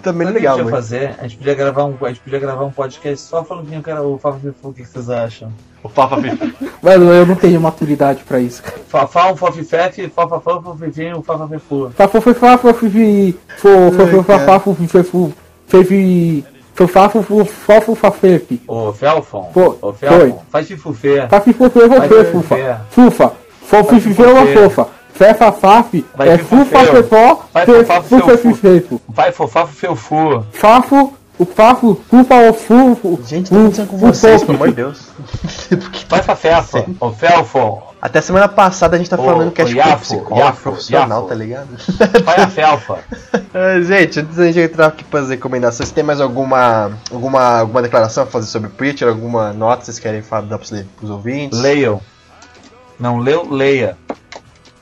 Também Sabe que a legal, gente fazer? A gente podia gravar um, a gente podia gravar um podcast só falando que eu quero o Fafo Fifu, o que que vocês acham? O Fafa Fifu. Mano, eu não tenho maturidade pra isso, cara. Fafá, um fofifete, fafafã, fofifinho, fafafifu. Fafo foi fafo, fifi. Fo, fo, fo, cara. fafo, fifi. Fefi. Fofafo, fofo, fafefe. Ô, Felfon, ô, foi. Felfon, faz fifufê. Vai fofe, ficar fufa. Fufa. Fofi, fifi, uma fofa. Fefa, É. Vai fofar Fufa, seu fu. fifefo. Vai fofafo, felfu. Fafo, o fafo, fufa, o fufo. Gente, tá acontecendo com vocês, pelo amor de Deus. Porque Vai fafefa, ô Felfon. Até semana passada a gente tá falando que é tipo psicólogo profissional, tá ligado? *laughs* Vai a Felfa. *laughs* Gente, antes da gente entrar aqui para as recomendações, tem mais alguma, alguma, alguma declaração a fazer sobre Preacher? Alguma nota que vocês querem falar dar pros, pros ouvintes? Leiam. Não leu, leia.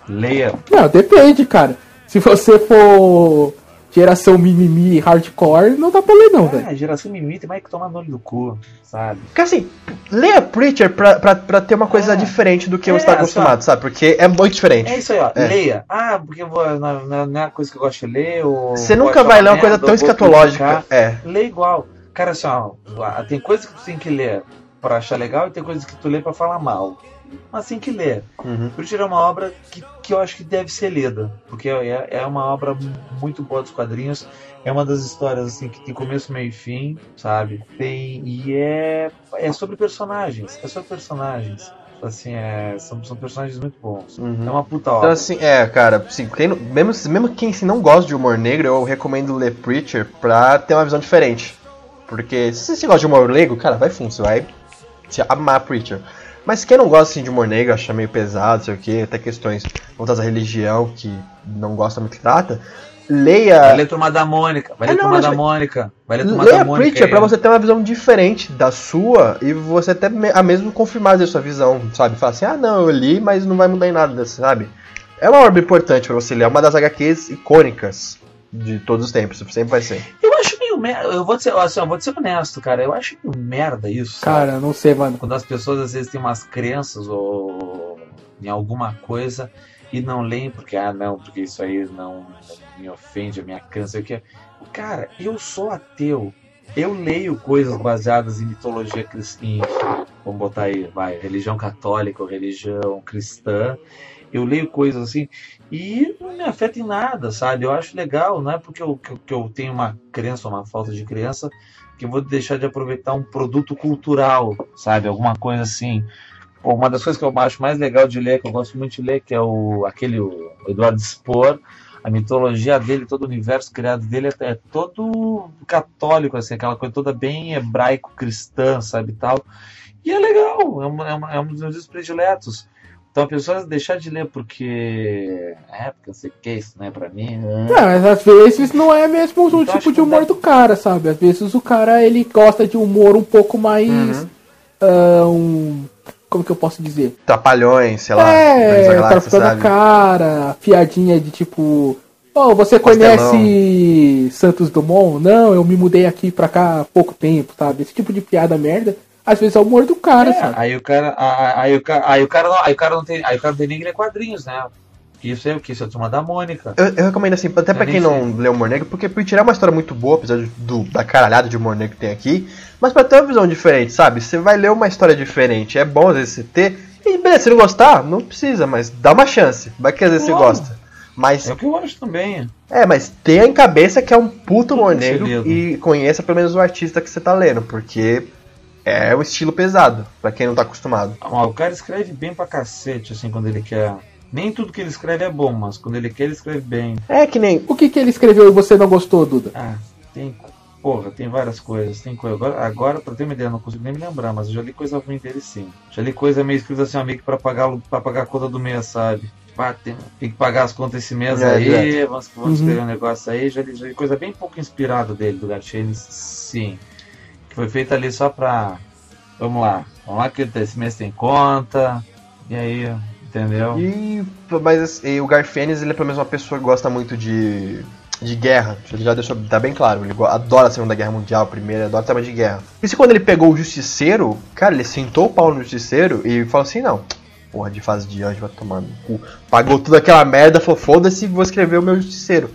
Leia. Não, depende, cara. Se você for geração mimimi hardcore, não dá pra ler não, velho. Ah, geração mimimi tem mais que tomar no olho do cu, sabe? Porque assim, leia Preacher pra, pra, pra ter uma coisa É. diferente do que É, você tá só- acostumado, sabe? Porque é muito diferente. É isso aí, ó. É. Leia. Ah, porque eu vou, não, não, não é uma coisa que eu gosto de ler. Ou Você vou nunca vai ler uma merda, coisa tão vou escatológica. É. Lê igual. Cara, assim, ó, tem coisas que tu tem que ler pra achar legal e tem coisas que tu lê pra falar mal. Mas tem que ler. Uhum. Preacher é uma obra que, que eu acho que deve ser lida, porque é, é uma obra muito boa dos quadrinhos. É uma das histórias assim que tem começo, meio e fim, sabe? Tem e é é sobre personagens, é sobre personagens. Assim, é, são, são personagens muito bons. Uhum. É uma puta Então, obra. assim, é, cara, assim, quem mesmo, mesmo quem assim, não gosta de humor negro, eu recomendo ler Preacher pra ter uma visão diferente. Porque se você gosta de humor negro, cara, vai fundo, você vai se amar Preacher. Mas quem não gosta assim, de humor negro, acha meio pesado, sei o que, até questões voltadas à religião, que não gosta muito que trata, leia. Vai ler Turma da Mônica. Vai ler É, não, Turma da Mônica. Vai ler Turma Leia da Mônica. Preacher pra você ter uma visão diferente da sua e você até a mesmo confirmar a sua visão, sabe? Falar assim, ah não, eu li, mas não vai mudar em nada, sabe? É uma obra importante pra você ler, é uma das HQs icônicas de todos os tempos, sempre vai ser. Eu acho merda. Eu vou ser, assim, eu vou ser honesto, cara. Eu acho merda isso. sabe? Cara, não sei, mano. Quando as pessoas às vezes têm umas crenças ou em alguma coisa e não leem porque, ah, não, porque isso aí não me ofende a minha crença. O que Cara, eu sou ateu. Eu leio coisas baseadas em mitologia cristã. Vamos botar aí, vai, religião católica ou religião cristã. Eu leio coisas assim e não me afeta em nada, sabe? Eu acho legal, não é porque eu, que, que eu tenho uma crença uma falta de crença que vou deixar de aproveitar um produto cultural, sabe? Alguma coisa assim. Pô, uma das coisas que eu acho mais legal de ler, que eu gosto muito de ler, que é o aquele o Eduardo Spohr, a mitologia dele, todo o universo criado dele é, é todo católico, assim, aquela coisa toda bem hebraico-cristã, sabe, tal. E é legal, é, uma, é, uma- é um dos meus prediletos. Então a pessoa deixar de ler porque. É, porque eu sei que é isso, né, pra mim. né? Não, mas às vezes não é mesmo o Então, tipo de humor dá- do cara, sabe? Às vezes o cara ele gosta de humor um pouco mais. Uhum. ah, um- como que eu posso dizer? Trapalhões, sei lá, é, Guardiões da Galáxia, na cara, piadinha de tipo. Oh, você conhece Santos Dumont? Não, eu me mudei aqui pra cá há pouco tempo, sabe? Esse tipo de piada merda, às vezes é o humor do cara, É, sabe? aí o cara, aí o cara, aí o cara não, aí o cara não tem, aí o cara não tem nem que ler quadrinhos, né? Isso é o que? Isso é a turma da Mônica. Eu, eu recomendo assim, até pra Eu quem não lê Humor Negro, porque Preacher é uma história muito boa, apesar do, da caralhada de Humor Negro que tem aqui, mas pra ter uma visão diferente, sabe? Você vai ler uma história diferente, é bom às vezes você ter, e beleza, se não gostar, não precisa, mas dá uma chance, vai que às vezes Claro. você gosta. Mas É o que eu acho também. É, mas tenha em cabeça que é um puto humor negro e conheça pelo menos o artista que você tá lendo, porque é um estilo pesado, pra quem não tá acostumado. Ó, o cara escreve bem pra cacete, assim, quando ele quer. Nem tudo que ele escreve é bom, mas quando ele quer, ele escreve bem. É que nem. O que, que ele escreveu e você não gostou, Duda? Ah, tem. Porra, tem várias coisas. Tem coisa. Agora, agora, pra ter uma ideia, eu não consigo nem me lembrar, mas eu já li coisa ruim dele sim. Já li coisa meio escrita assim, ó, meio que pra pagar, pra pagar a conta do mês, sabe? Ah, tem, tem que pagar as contas esse mês É, aí, direto. vamos, vamos Uhum. escrever um negócio aí. Já li, já li coisa bem pouco inspirada dele, do Garchene, sim. Foi feita ali só pra. Vamos lá, vamos lá que esse mês tem conta. E aí, entendeu? E, mas e o Garfienes, ele é pelo menos uma pessoa que gosta muito de, de guerra. Ele já deixou tá bem claro. Ele adora a Segunda Guerra Mundial, a primeira, adora tema de guerra. Por isso quando ele pegou o Justiceiro, cara, ele sentou o pau no Justiceiro e falou assim: não, porra de fase de anjo vai tomar no cu. Pagou toda aquela merda, falou: foda-se, vou escrever o meu Justiceiro.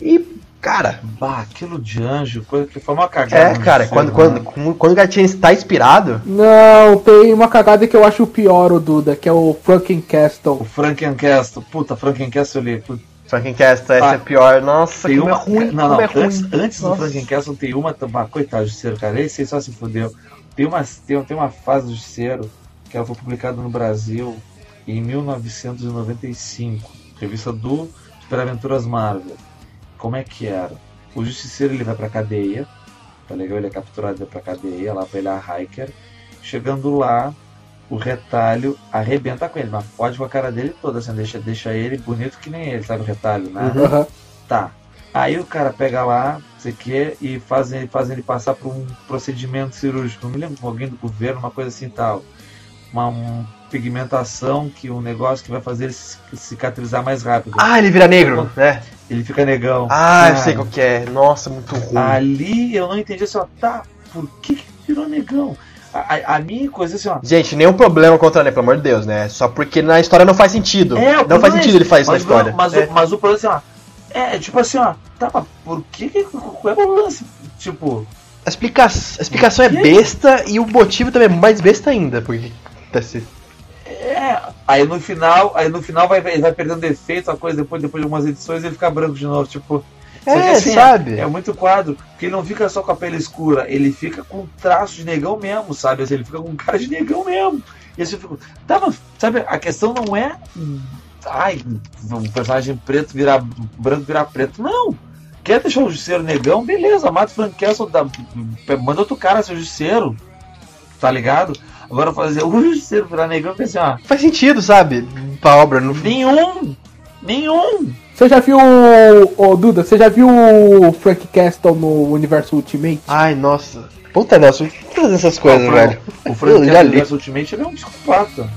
E, cara, Bah, aquilo de anjo, coisa que foi uma cagada. é, cara, quando, né? quando, quando o Gartienes tá inspirado. Não, tem uma cagada que eu acho pior, o Duda, que é o Franken O Castle. Frankencastle, puta, Frankencastle eu li. puta, Frankencast, essa Ah, é pior. Nossa, Tem como uma. é ruim, não, não, é ruim. antes, antes do. Frankencastle tem uma. Ah, coitado do Justiceiro, cara. Esse aí só se fudeu. Tem uma, tem, tem uma fase do Justiceiro que ela foi publicada no Brasil em 1995. Revista do Super Aventuras Marvel. Como é que era? O Justiceiro ele vai pra cadeia. Tá legal? Ele é capturado e vai pra cadeia, lá pra ele é hiker. Chegando lá, o retalho arrebenta com ele, mas fode com a cara dele toda, assim, deixa, deixa ele bonito que nem ele, sabe o retalho, né? Uhum. Tá. Aí o cara pega lá, não sei o que, e fazem faz ele passar por um procedimento cirúrgico. Não me lembro, alguém do governo, uma coisa assim tal. Uma um, pigmentação, que um negócio que vai fazer ele ci- cicatrizar mais rápido. Ah, ele vira negro, né? Ele fica negão. Ah, eu sei qual que é. Nossa, muito ruim. Ali eu não entendi assim, ó, tá, por que, que virou negão? A, a, a minha coisa assim, ó. Gente, nenhum problema contra ele, pelo amor de Deus, né? Só porque na história não faz sentido. É, o não faz é sentido ele fazer isso na mas, história. Mas, É. o, mas o problema é assim, ó. É, tipo assim, ó. Tá, mas por que que. Qual é o lance? Tipo. A, explica... a explicação é besta e o motivo também é mais besta ainda. Porque. acontece. É. Aí no final, aí no final vai, vai perdendo efeito, a coisa, depois, depois de algumas edições ele fica branco de novo, tipo. É, assim, sabe? É muito quadro, porque ele não fica só com a pele escura, ele fica com traço de negão mesmo, sabe? Assim, ele fica com cara de negão mesmo. E assim eu fico. Tá, mas, sabe, a questão não é. Ai, um personagem preto virar branco virar preto. Não! Quer deixar o justiceiro negão? Beleza, mata o Frank Castle, dá, manda outro cara ser justiceiro. Tá ligado? Agora fazer *laughs* o Justiceiro virar negão, eu pensei, ó, Faz sentido, sabe? Pra obra. Não... nenhum! Nenhum! Você já viu o. Ô Duda, você já viu o Frank Castle no universo Ultimate? Ai, nossa. Puta, Nelson, por que tá fazendo essas coisas, o, velho? O Frank Castle li. Universo Ultimate ele é um psicopata.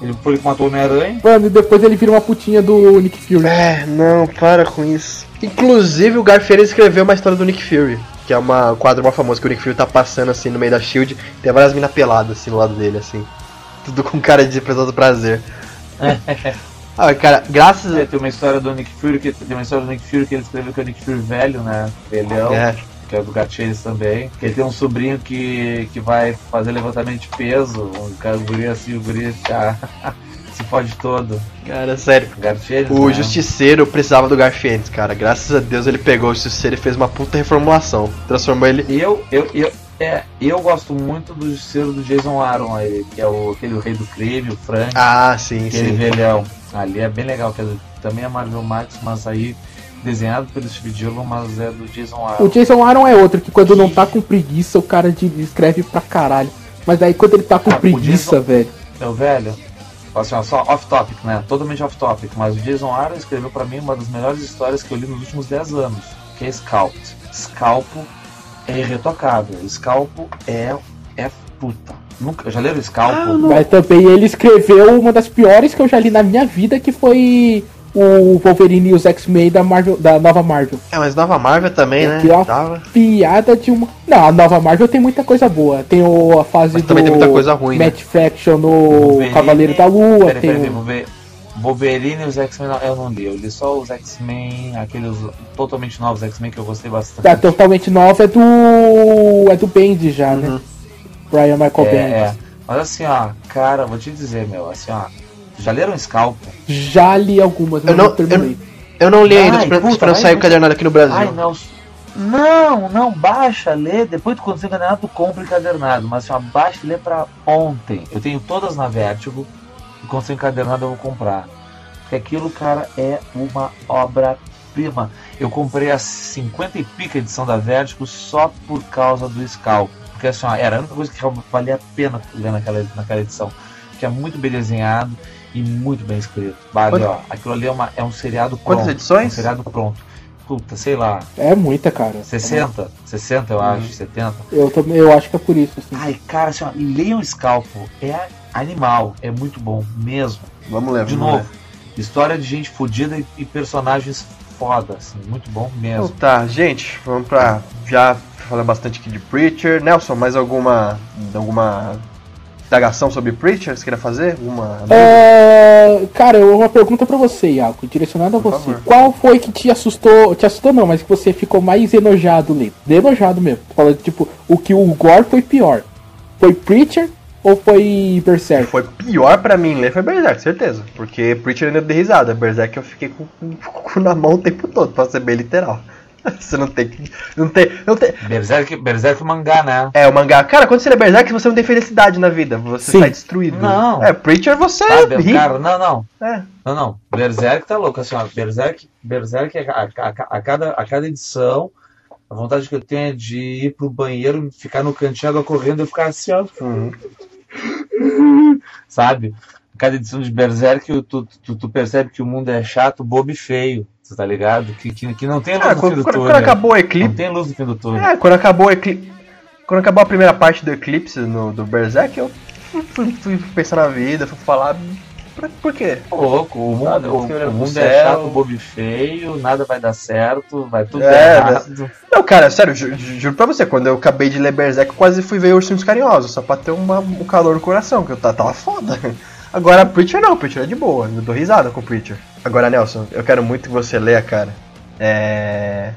Ele foi ele que matou o Homem-Aranha. Mano, e depois ele vira uma putinha do Nick Fury. É, não, para com isso. Inclusive, o Garfield escreveu uma história do Nick Fury, que é uma, um quadro mó famoso que o Nick Fury tá passando assim no meio da Shield, tem várias minas peladas assim do lado dele, assim. Tudo com cara de pessoa do prazer. *laughs* ah, cara, graças É, a. tem uma história do Nick Fury, que tem uma história do Nick Fury que ele escreveu que é o Nick Fury velho, né? Velhão. É, que é do Gatchês também. Que ele tem um sobrinho que, que vai fazer levantamento de peso. Um cara, guri assim, o guri já *laughs* se fode todo. cara, sério. Gatchês, O né? Justiceiro precisava do Garfield, cara. Graças a Deus ele pegou o Justiceiro e fez uma puta reformulação. Transformou ele. Eu, eu, eu, é, eu gosto muito do Justiceiro do Jason Aaron aí, que é o, aquele rei do crime, o Frank, Ah, sim, aquele sim. velhão. Ali é bem legal, que é do- também é Marvel Max, mas aí desenhado pelo Steve Dillon, mas é do Jason O Aaron. Jason Aaron é outro, que quando não tá com preguiça, o cara de- escreve pra caralho. Mas daí quando ele tá com Ah, o preguiça, Jason- velho. Meu velho, assim, só off-topic, né? Totalmente off-topic, mas o Jason Aaron escreveu pra mim uma das melhores histórias que eu li nos últimos 10 anos, que é Scalp. Scalpo é irretocável. Scalpo é, é puta. Nunca, já leram Scalpo? Mas também ele escreveu uma das piores que eu já li na minha vida, que foi o Wolverine e os X-Men da Marvel, da nova Marvel. É, mas Nova Marvel também, né? Que ó. Tava. Piada de uma. Não, a nova Marvel tem muita coisa boa. Tem o, a fase Mas do também tem muita coisa ruim, né? Matt Fraction no Wolverine- Cavaleiro da Lua. Peraí, tem o- Wolverine e os X-Men não- eu não li. Eu li só os X-Men, aqueles totalmente novos X-Men que eu gostei bastante. A totalmente nova é do. É do Bendis já, Uhum. né? Brian Michael É, Bendis. é. Mas assim, ó, cara, vou te dizer, meu, assim, ó. Já leram Scalpo? Já li algumas, mas Eu não, não- terminei. Eu não li Ai, ainda, esperando puta, esperando sair o vai. cadernado aqui no Brasil. Ai, Nelson. Não, não, baixa, lê. Depois quando você encadernado, tu compra encadernado. Mas assim, baixa e lê pra ontem. Eu tenho todas na Vertigo. E quando você encadernado eu vou comprar. Porque aquilo, cara, é uma obra-prima. Eu comprei a 50 e pica edição da Vertigo só por causa do Scalp. Porque assim, ó, era a única coisa que realmente valia a pena ler naquela, naquela edição. Que é muito bem desenhado e muito bem escrito. Vale, Quanto- ó. Aquilo ali é, uma, é um seriado pronto. Quantas edições? Um seriado pronto. Puta, sei lá, É muita, cara. 60, 60 eu acho, 70. Eu, também, eu acho que é por isso, assim. Ai, cara, assim, ó, leiam Scalpo, é animal, é muito bom, mesmo. Vamos ler, De vamos novo, história de gente fodida e, e personagens foda, assim, muito bom ler. Então mesmo. tá, gente, vamos pra. Já falando bastante aqui de Preacher. Nelson, mais alguma. alguma indagação sobre Preacher? Você queria fazer? Alguma. É, cara, eu- uma pergunta pra você, Iaco, direcionada a Por você. favor. Qual foi que te assustou? Te assustou não, mas que você ficou mais enojado lendo? Enojado mesmo. Falando, tipo, o que o Gore foi pior. Foi Preacher ou foi Berserk? Foi pior pra mim ler foi Berserk, certeza. Porque Preacher ainda dei risada. Berserk eu fiquei com, com, com o cu na mão o tempo todo, pra ser bem literal. *laughs* Você não tem que. Não tem. Não tem. Berserk, Berserk mangá, né? É, o mangá. Cara, quando você lê Berserk, você não tem felicidade na vida. Você Sim. sai destruído. Não. É, Preacher você Sabe, ri. cara, não, não. É. Não, não. Berserk tá louco, assim, ó. Berserk, Berserk a, a, a, a cada, a cada edição, a vontade que eu tenho é de ir pro banheiro, ficar no cantinho, água correndo e ficar assim, ó. Uhum. *laughs* Sabe? Cada edição de Berserk, tu, tu, tu percebe que o mundo é chato, bobo e feio. Você tá ligado? Que, que, que não tem luz Ah, no fim quando, do quando- túnel. quando acabou o Não Eclipse. tem luz no fim do túnel. É, quando acabou o Eclipse. Quando acabou a primeira parte do Eclipse no, do Berserk, eu fui, fui- pensar na vida, fui falar. Por, por quê? Louco, o mundo, Sabe, o, o pro mundo é chato, bobo e feio, nada vai dar certo, vai tudo É, errado. Não, cara, sério, ju- ju- juro pra você, quando eu acabei de ler Berserk, eu quase fui ver Ursinhos Carinhosos, só pra ter uma, um calor no coração, que eu tava, tava foda. *laughs* Agora, Preacher não, Preacher é de boa, eu dou risada com Preacher. Agora, Nelson, eu quero muito que você leia, cara. É.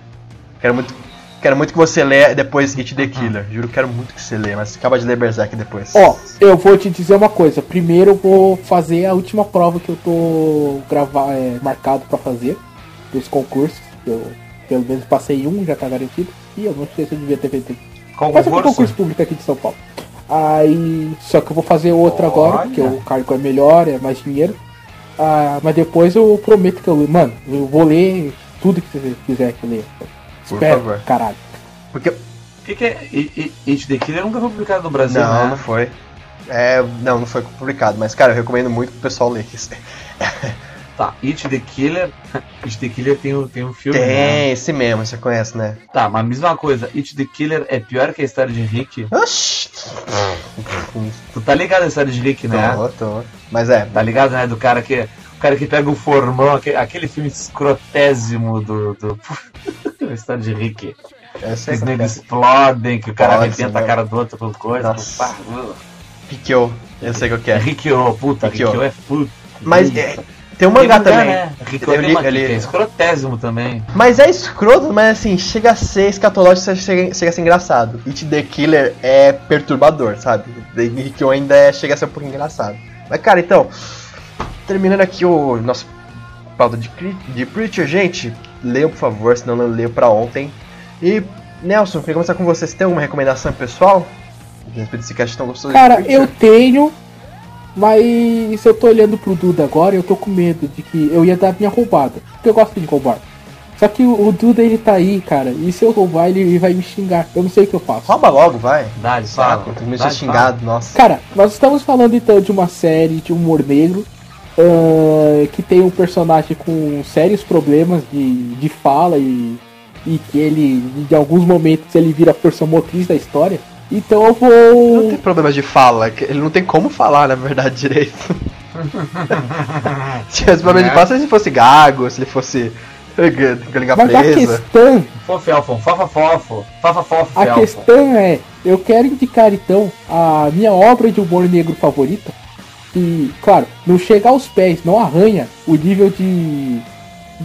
Quero muito. Quero muito que você leia depois It the Killer. Juro, quero muito que você leia, mas acaba de ler Berserk depois. Ó, eu vou te dizer uma coisa. Primeiro eu vou fazer a última prova que eu tô gravar, é, marcado pra fazer dos concursos. Eu pelo menos passei um, já tá garantido. E eu não sei se eu devia ter feito. É um concurso, público aqui de São Paulo. Aí. Só que eu vou fazer outro agora, Olha. porque o cargo é melhor, é mais dinheiro. Ah, mas depois eu prometo que eu. Mano, eu vou ler tudo que você quiser que eu ler. Por Espero, favor. caralho. Porque. O que, que é? It the Killer nunca foi publicado no Brasil, Não, né? não foi. É, não, não foi publicado, mas cara, eu recomendo muito pro pessoal ler isso. *laughs* Tá, It the Killer. *laughs* It the Killer tem o, tem um filme. né? Tem, esse mesmo, você conhece, né? Tá, mas mesma coisa, It the Killer é pior que a história de Rick. Oxi! Tu tá ligado a história de Rick, né? Tô, tô. Mas é, Tá ligado, né? Do cara que. O cara que pega o formão, aquele, aquele filme escrotésimo do. do... *laughs* a história de Rick. eu sei Os é. negros explodem, que o cara Pode, arrebenta a né? cara do outro com coisa. Pá, uh. Piqueou, eu sei qual que É é. Rikyo, puta. Rikyo é puta. Mas é, tem um mangá também. Né? Rikyo Eu uma eu li- que é escrotésimo também. Mas é escroto, mas assim, chega a ser escatológico, chega, chega a ser engraçado. It the Killer é perturbador, sabe? Que ainda é, chega a ser um pouco engraçado. Mas cara, então, terminando aqui o nosso pauta de, de Preacher, gente, leiam por favor, senão não leio pra ontem. E, Nelson, queria começar com você. Você tem alguma recomendação pessoal? Cara, eu tenho, mas eu tô olhando pro Duda agora eu tô com medo de que eu ia dar minha roubada. Porque eu gosto de roubar. Só que o, o Duda ele tá aí, cara, e se eu roubar ele, ele vai me xingar. Eu não sei o que eu faço. Rouba logo, vai. Dá, fala. Saco, tu me xingado, nossa. Cara, nós estamos falando então de uma série de humor negro ahn, que tem um personagem com sérios problemas de, de fala e, e que ele, em alguns momentos, ele vira a força motriz da história. Então eu Não vou. tem problemas de fala, ele não tem como falar, na verdade, *laughs* direito. Se tivesse problema de fala, se ele fosse gago, se ele fosse galinha Mas a presa. questão, Fofelfon, fafafofo, fafafofo, a questão é, eu quero indicar então a minha obra de humor negro favorita. E, claro, não chega aos pés, não arranha o nível de,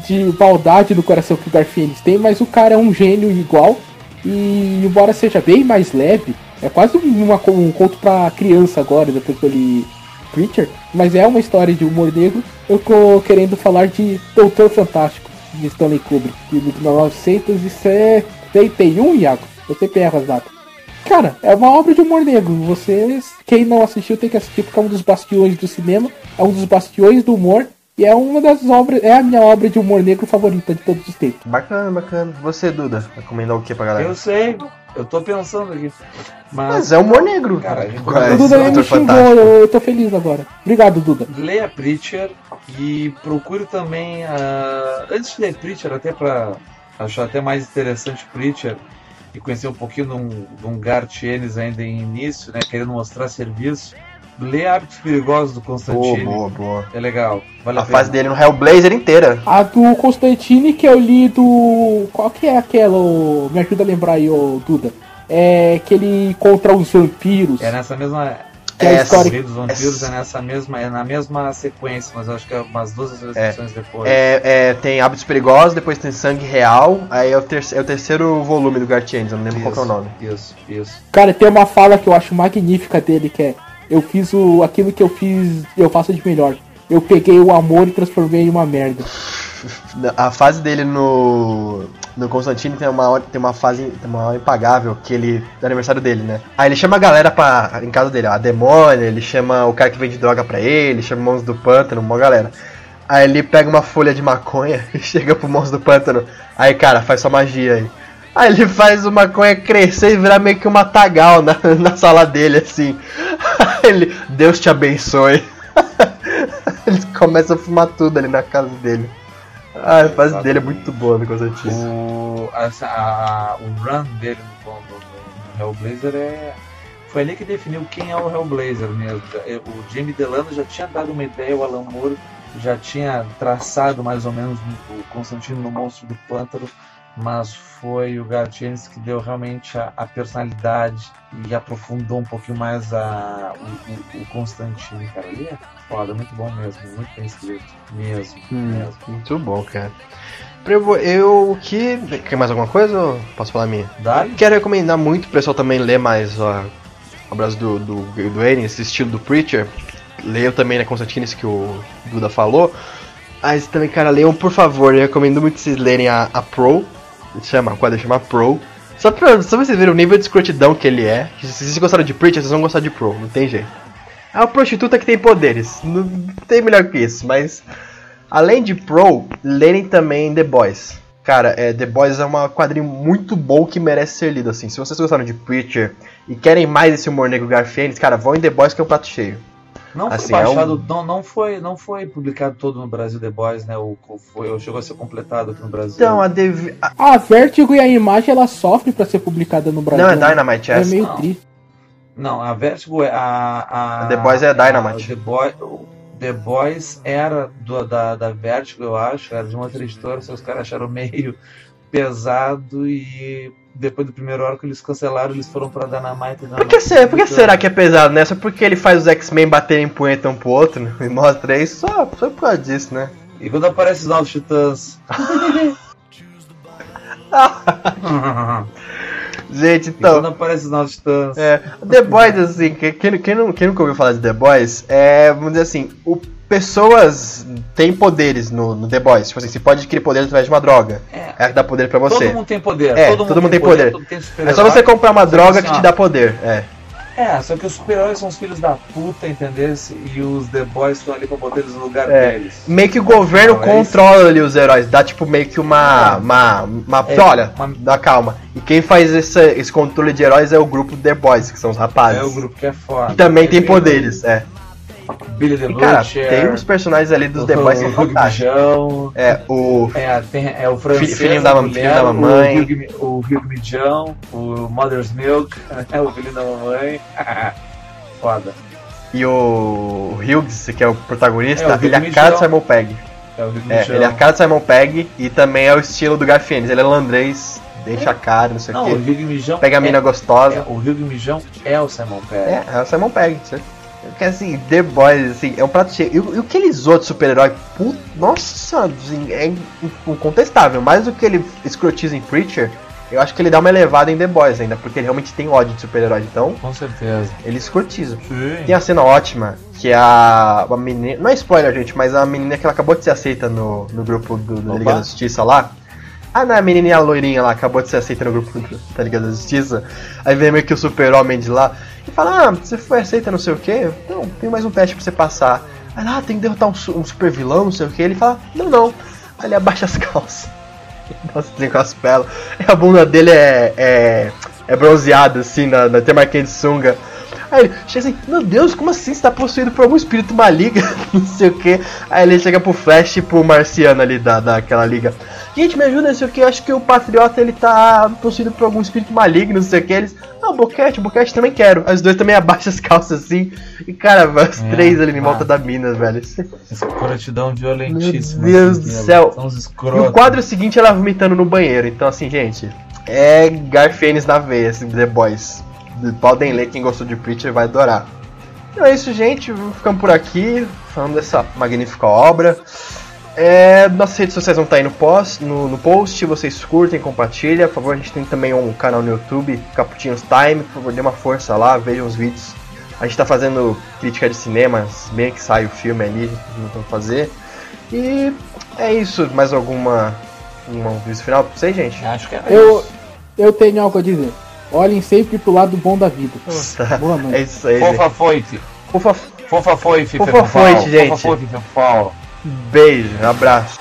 de maldade no coração que o Garfienes tem, mas o cara é um gênio igual. E embora seja bem mais leve, é quase uma, um conto pra criança agora, depois que eu li Preacher, mas é uma história de humor negro. Eu tô querendo falar de Doutor Fantástico, de Stanley Kubrick, de 1971, Iago. Eu sempre erro as datas. Cara, é uma obra de humor negro. Vocês, quem não assistiu, tem que assistir porque é um dos bastiões do cinema, é um dos bastiões do humor e é uma das obras, é a minha obra de humor negro favorita de todos os tempos. Bacana, bacana. Você, Duda, recomendar o que pra galera? Eu sei, eu tô pensando aqui. Mas, Mas é humor negro. Cara, a é o Duda nem me xingou, eu, eu tô feliz agora. Obrigado, Duda. leia Preacher e procure também, ah, antes de ler Preacher, até pra achar até mais interessante Preacher e conhecer um pouquinho de um, de um Garth Ennis ainda em início, né, querendo mostrar serviço, lê Hábitos Perigosos do Boa, Constantine. boa, boa. É legal, vale a, A pena. fase dele no Hellblazer inteira. A do Constantine que eu li do. Qual que é aquela? Me ajuda a lembrar aí, ô Duda. É que ele contra os vampiros. É nessa mesma... Que é a essa- história- dos Vampiros essa- é nessa mesma, é na mesma sequência, mas eu acho que é umas duas ou três É. edições depois. É, é, tem Hábitos Perigosos, depois tem Sangue Real, aí é o, terce- é o terceiro volume do Garth Ennis, eu não lembro qual que é o nome. Isso, isso. Cara, tem uma fala que eu acho magnífica dele, que é eu fiz o aquilo que eu fiz, eu faço de melhor. Eu peguei o amor e transformei em uma merda. *laughs* A fase dele no. No Constantine tem uma, tem uma fase, tem uma hora impagável que ele. do aniversário dele, né? Aí ele chama a galera pra. em casa dele, ó, a demônia, ele chama o cara que vende droga pra ele, chama o monstro do pântano, uma galera. Aí ele pega uma folha de maconha *laughs* e chega pro monstro do pântano. Aí, cara, faz sua magia aí. Aí ele faz o maconha crescer e virar meio que um matagal na, *laughs* na sala dele, assim. *laughs* Aí ele, Deus te abençoe. *laughs* ele começa a fumar tudo ali na casa dele. Ah, a fase dele é muito boa no Constantine. O, a- o run dele no, no- no- Hellblazer é. Foi ali que definiu quem é o Hellblazer mesmo. Já- O Jamie Delano já tinha dado uma ideia, o Alan Moore já tinha traçado mais ou menos o Constantino no Monstro do Pântano, mas foi o Garth Ennis que deu realmente a, a personalidade e aprofundou um pouquinho mais a, o, o, o Constantino, cara. Ali é foda, muito bom mesmo, muito bem escrito, mesmo, Hum, mesmo. muito bom, cara. Eu, eu que. Quer mais alguma coisa ou posso falar a minha? Dá? Quero recomendar muito o pessoal também ler mais ó, obras do, do, do esse estilo do Preacher. Leiam também na Constantine, isso que o Duda falou. Mas também, cara, leiam por favor. Eu recomendo muito vocês lerem a, a Pro. Chama, a quadra chama Pro. Só pra, só pra vocês verem o nível de escrotidão que ele é. Se vocês gostaram de Preacher, vocês vão gostar de Pro, não tem jeito. É uma prostituta que tem poderes. Não tem melhor que isso, mas. Além de Pro, lerem também The Boys. Cara, é, The Boys é uma quadrinho muito bom que merece ser lido, assim. Se vocês gostaram de Preacher e querem mais esse humor negro Garfiennes, cara, vão em The Boys que é um prato cheio. Não foi Assim, é baixado, um- não, não, foi, não foi publicado todo no Brasil The Boys, né? O, foi, chegou a ser completado aqui no Brasil. Então, a, Dev... a- A Vertigo e a imagem ela sofre pra ser publicada no Brasil. Não, é né? Dynamite, É essa. meio Não. triste. Não, a Vertigo é a. a The Boys é Dynamite. a The, Boy, o The Boys era do, da, da Vertigo, eu acho, era de uma outra editora, só os caras acharam meio *laughs* pesado e depois do primeiro arco eles cancelaram, eles foram pra Dynamite. Por que, será, por que será que é pesado, né? Só porque ele faz os X-Men baterem punheta um pro outro né? e mostra isso, só, só por causa disso, né? E quando aparece os Novos Titãs? *laughs* Gente, E quando então. aparece os Novos Titãs? É, The Boys, assim, que- quem, quem, não, quem nunca ouviu falar de The Boys, é, vamos dizer assim, o, pessoas têm poderes no, no The Boys. Tipo assim, você pode adquirir poder através de uma droga. É. É que dá poder pra você. Todo mundo tem poder. É, todo mundo tem poder. todo mundo tem É super-herói. só você comprar uma droga assim, que te dá poder. É. É, só que os super-heróis são os filhos da puta, entendeu? E os The Boys estão ali pra botar eles no lugar É. deles. Meio que o governo Não, é controla ali os heróis, dá tipo meio que uma. uma, uma É, olha, uma- dá calma. E quem faz esse, esse controle de heróis é o grupo The Boys, que são os rapazes. É o grupo que é foda. Que também tem Tem poderes, é. Billy the E cara, Butcher. tem uns personagens ali dos The Boys que são fantásticos. É, o. É, tem, é o francês, filhinho da mulher, filhinho da mamãe. O Hugh, o Mijão, o Mother's Milk, *laughs* é o filho da mamãe. *laughs* Foda. E o Hughes, que é o protagonista, É, o ele é a cara do. Simon Pegg. É É, ele é a cara do Simon Pegg e também é o estilo do Garfienes. Ele é holandês, deixa a cara, não sei o o quê. Pega a mina é, gostosa. é, o Hugh Mijão é o Simon Pegg. É, é o Simon Pegg, certo? Porque assim, The Boys, assim, é um prato cheio. E, o- e aqueles outros super-heróis, put- nossa senhora, assim, é incontestável. Mais do que ele escrotiza em Preacher, eu acho que ele dá uma elevada em The Boys ainda, porque ele realmente tem ódio de super-herói. Então, Com certeza. ele escrotiza. Sim. Tem a cena ótima, que é a, a menina. Não é spoiler, gente, mas a menina que ela acabou de ser aceita no, no grupo do, da Liga da Justiça lá. Ah, não, a menininha loirinha lá acabou de ser aceita no grupo do- da Liga da Justiça. Aí vem meio que o super-homem de lá e fala: Ah, você foi aceita não sei o que? Não, tem mais um teste pra você passar. Aí lá, ah, tem que derrotar um, um super vilão, não sei o que. Ele fala: Não, não. Aí ele abaixa as *laughs* calças. Nossa, tem com as pelas. A bunda dele é, é, é bronzeada, assim, na, na, marquinha de sunga. Aí ele chega assim, meu Deus, como assim? Você tá possuído por algum espírito maligno? *laughs* não sei o que. Aí ele chega pro Flash e pro Marciano ali da, daquela liga. Gente, me ajuda, não sei o que. Acho que o Patriota ele tá possuído por algum espírito maligno, não sei o que. Eles, ah, o Boquete, o Boquete também quero. Aí os dois também abaixam as calças assim. E cara, os É, três ali em volta da mina, velho. Escrotidão violentíssima. Meu Deus assim, do né? céu. São uns E escrotos. o quadro seguinte ela vomitando no banheiro. Então, assim, gente, é Garfienes na veia, assim, The Boys. Podem ler, quem gostou de Preacher vai adorar. Então é isso, gente. Ficamos por aqui, falando dessa magnífica obra. É, nossas redes sociais vão estar aí no post, no, no post. Vocês curtem, compartilhem. Por favor, a gente tem também um canal no YouTube, Caputinhos Time. Por favor, dê uma força lá, vejam os vídeos. A gente tá fazendo crítica de cinema, bem que sai o filme ali, não vamos fazer. E é isso. Mais alguma um aviso final pra vocês, gente? Acho que é Eu, isso. eu tenho algo a dizer. Olhem sempre pro lado bom da vida. Boa noite. É isso aí, Fofa gente. foite. Fofa, Fofa foife, Fofa foite, gente. Fofa foife, beijo, abraço.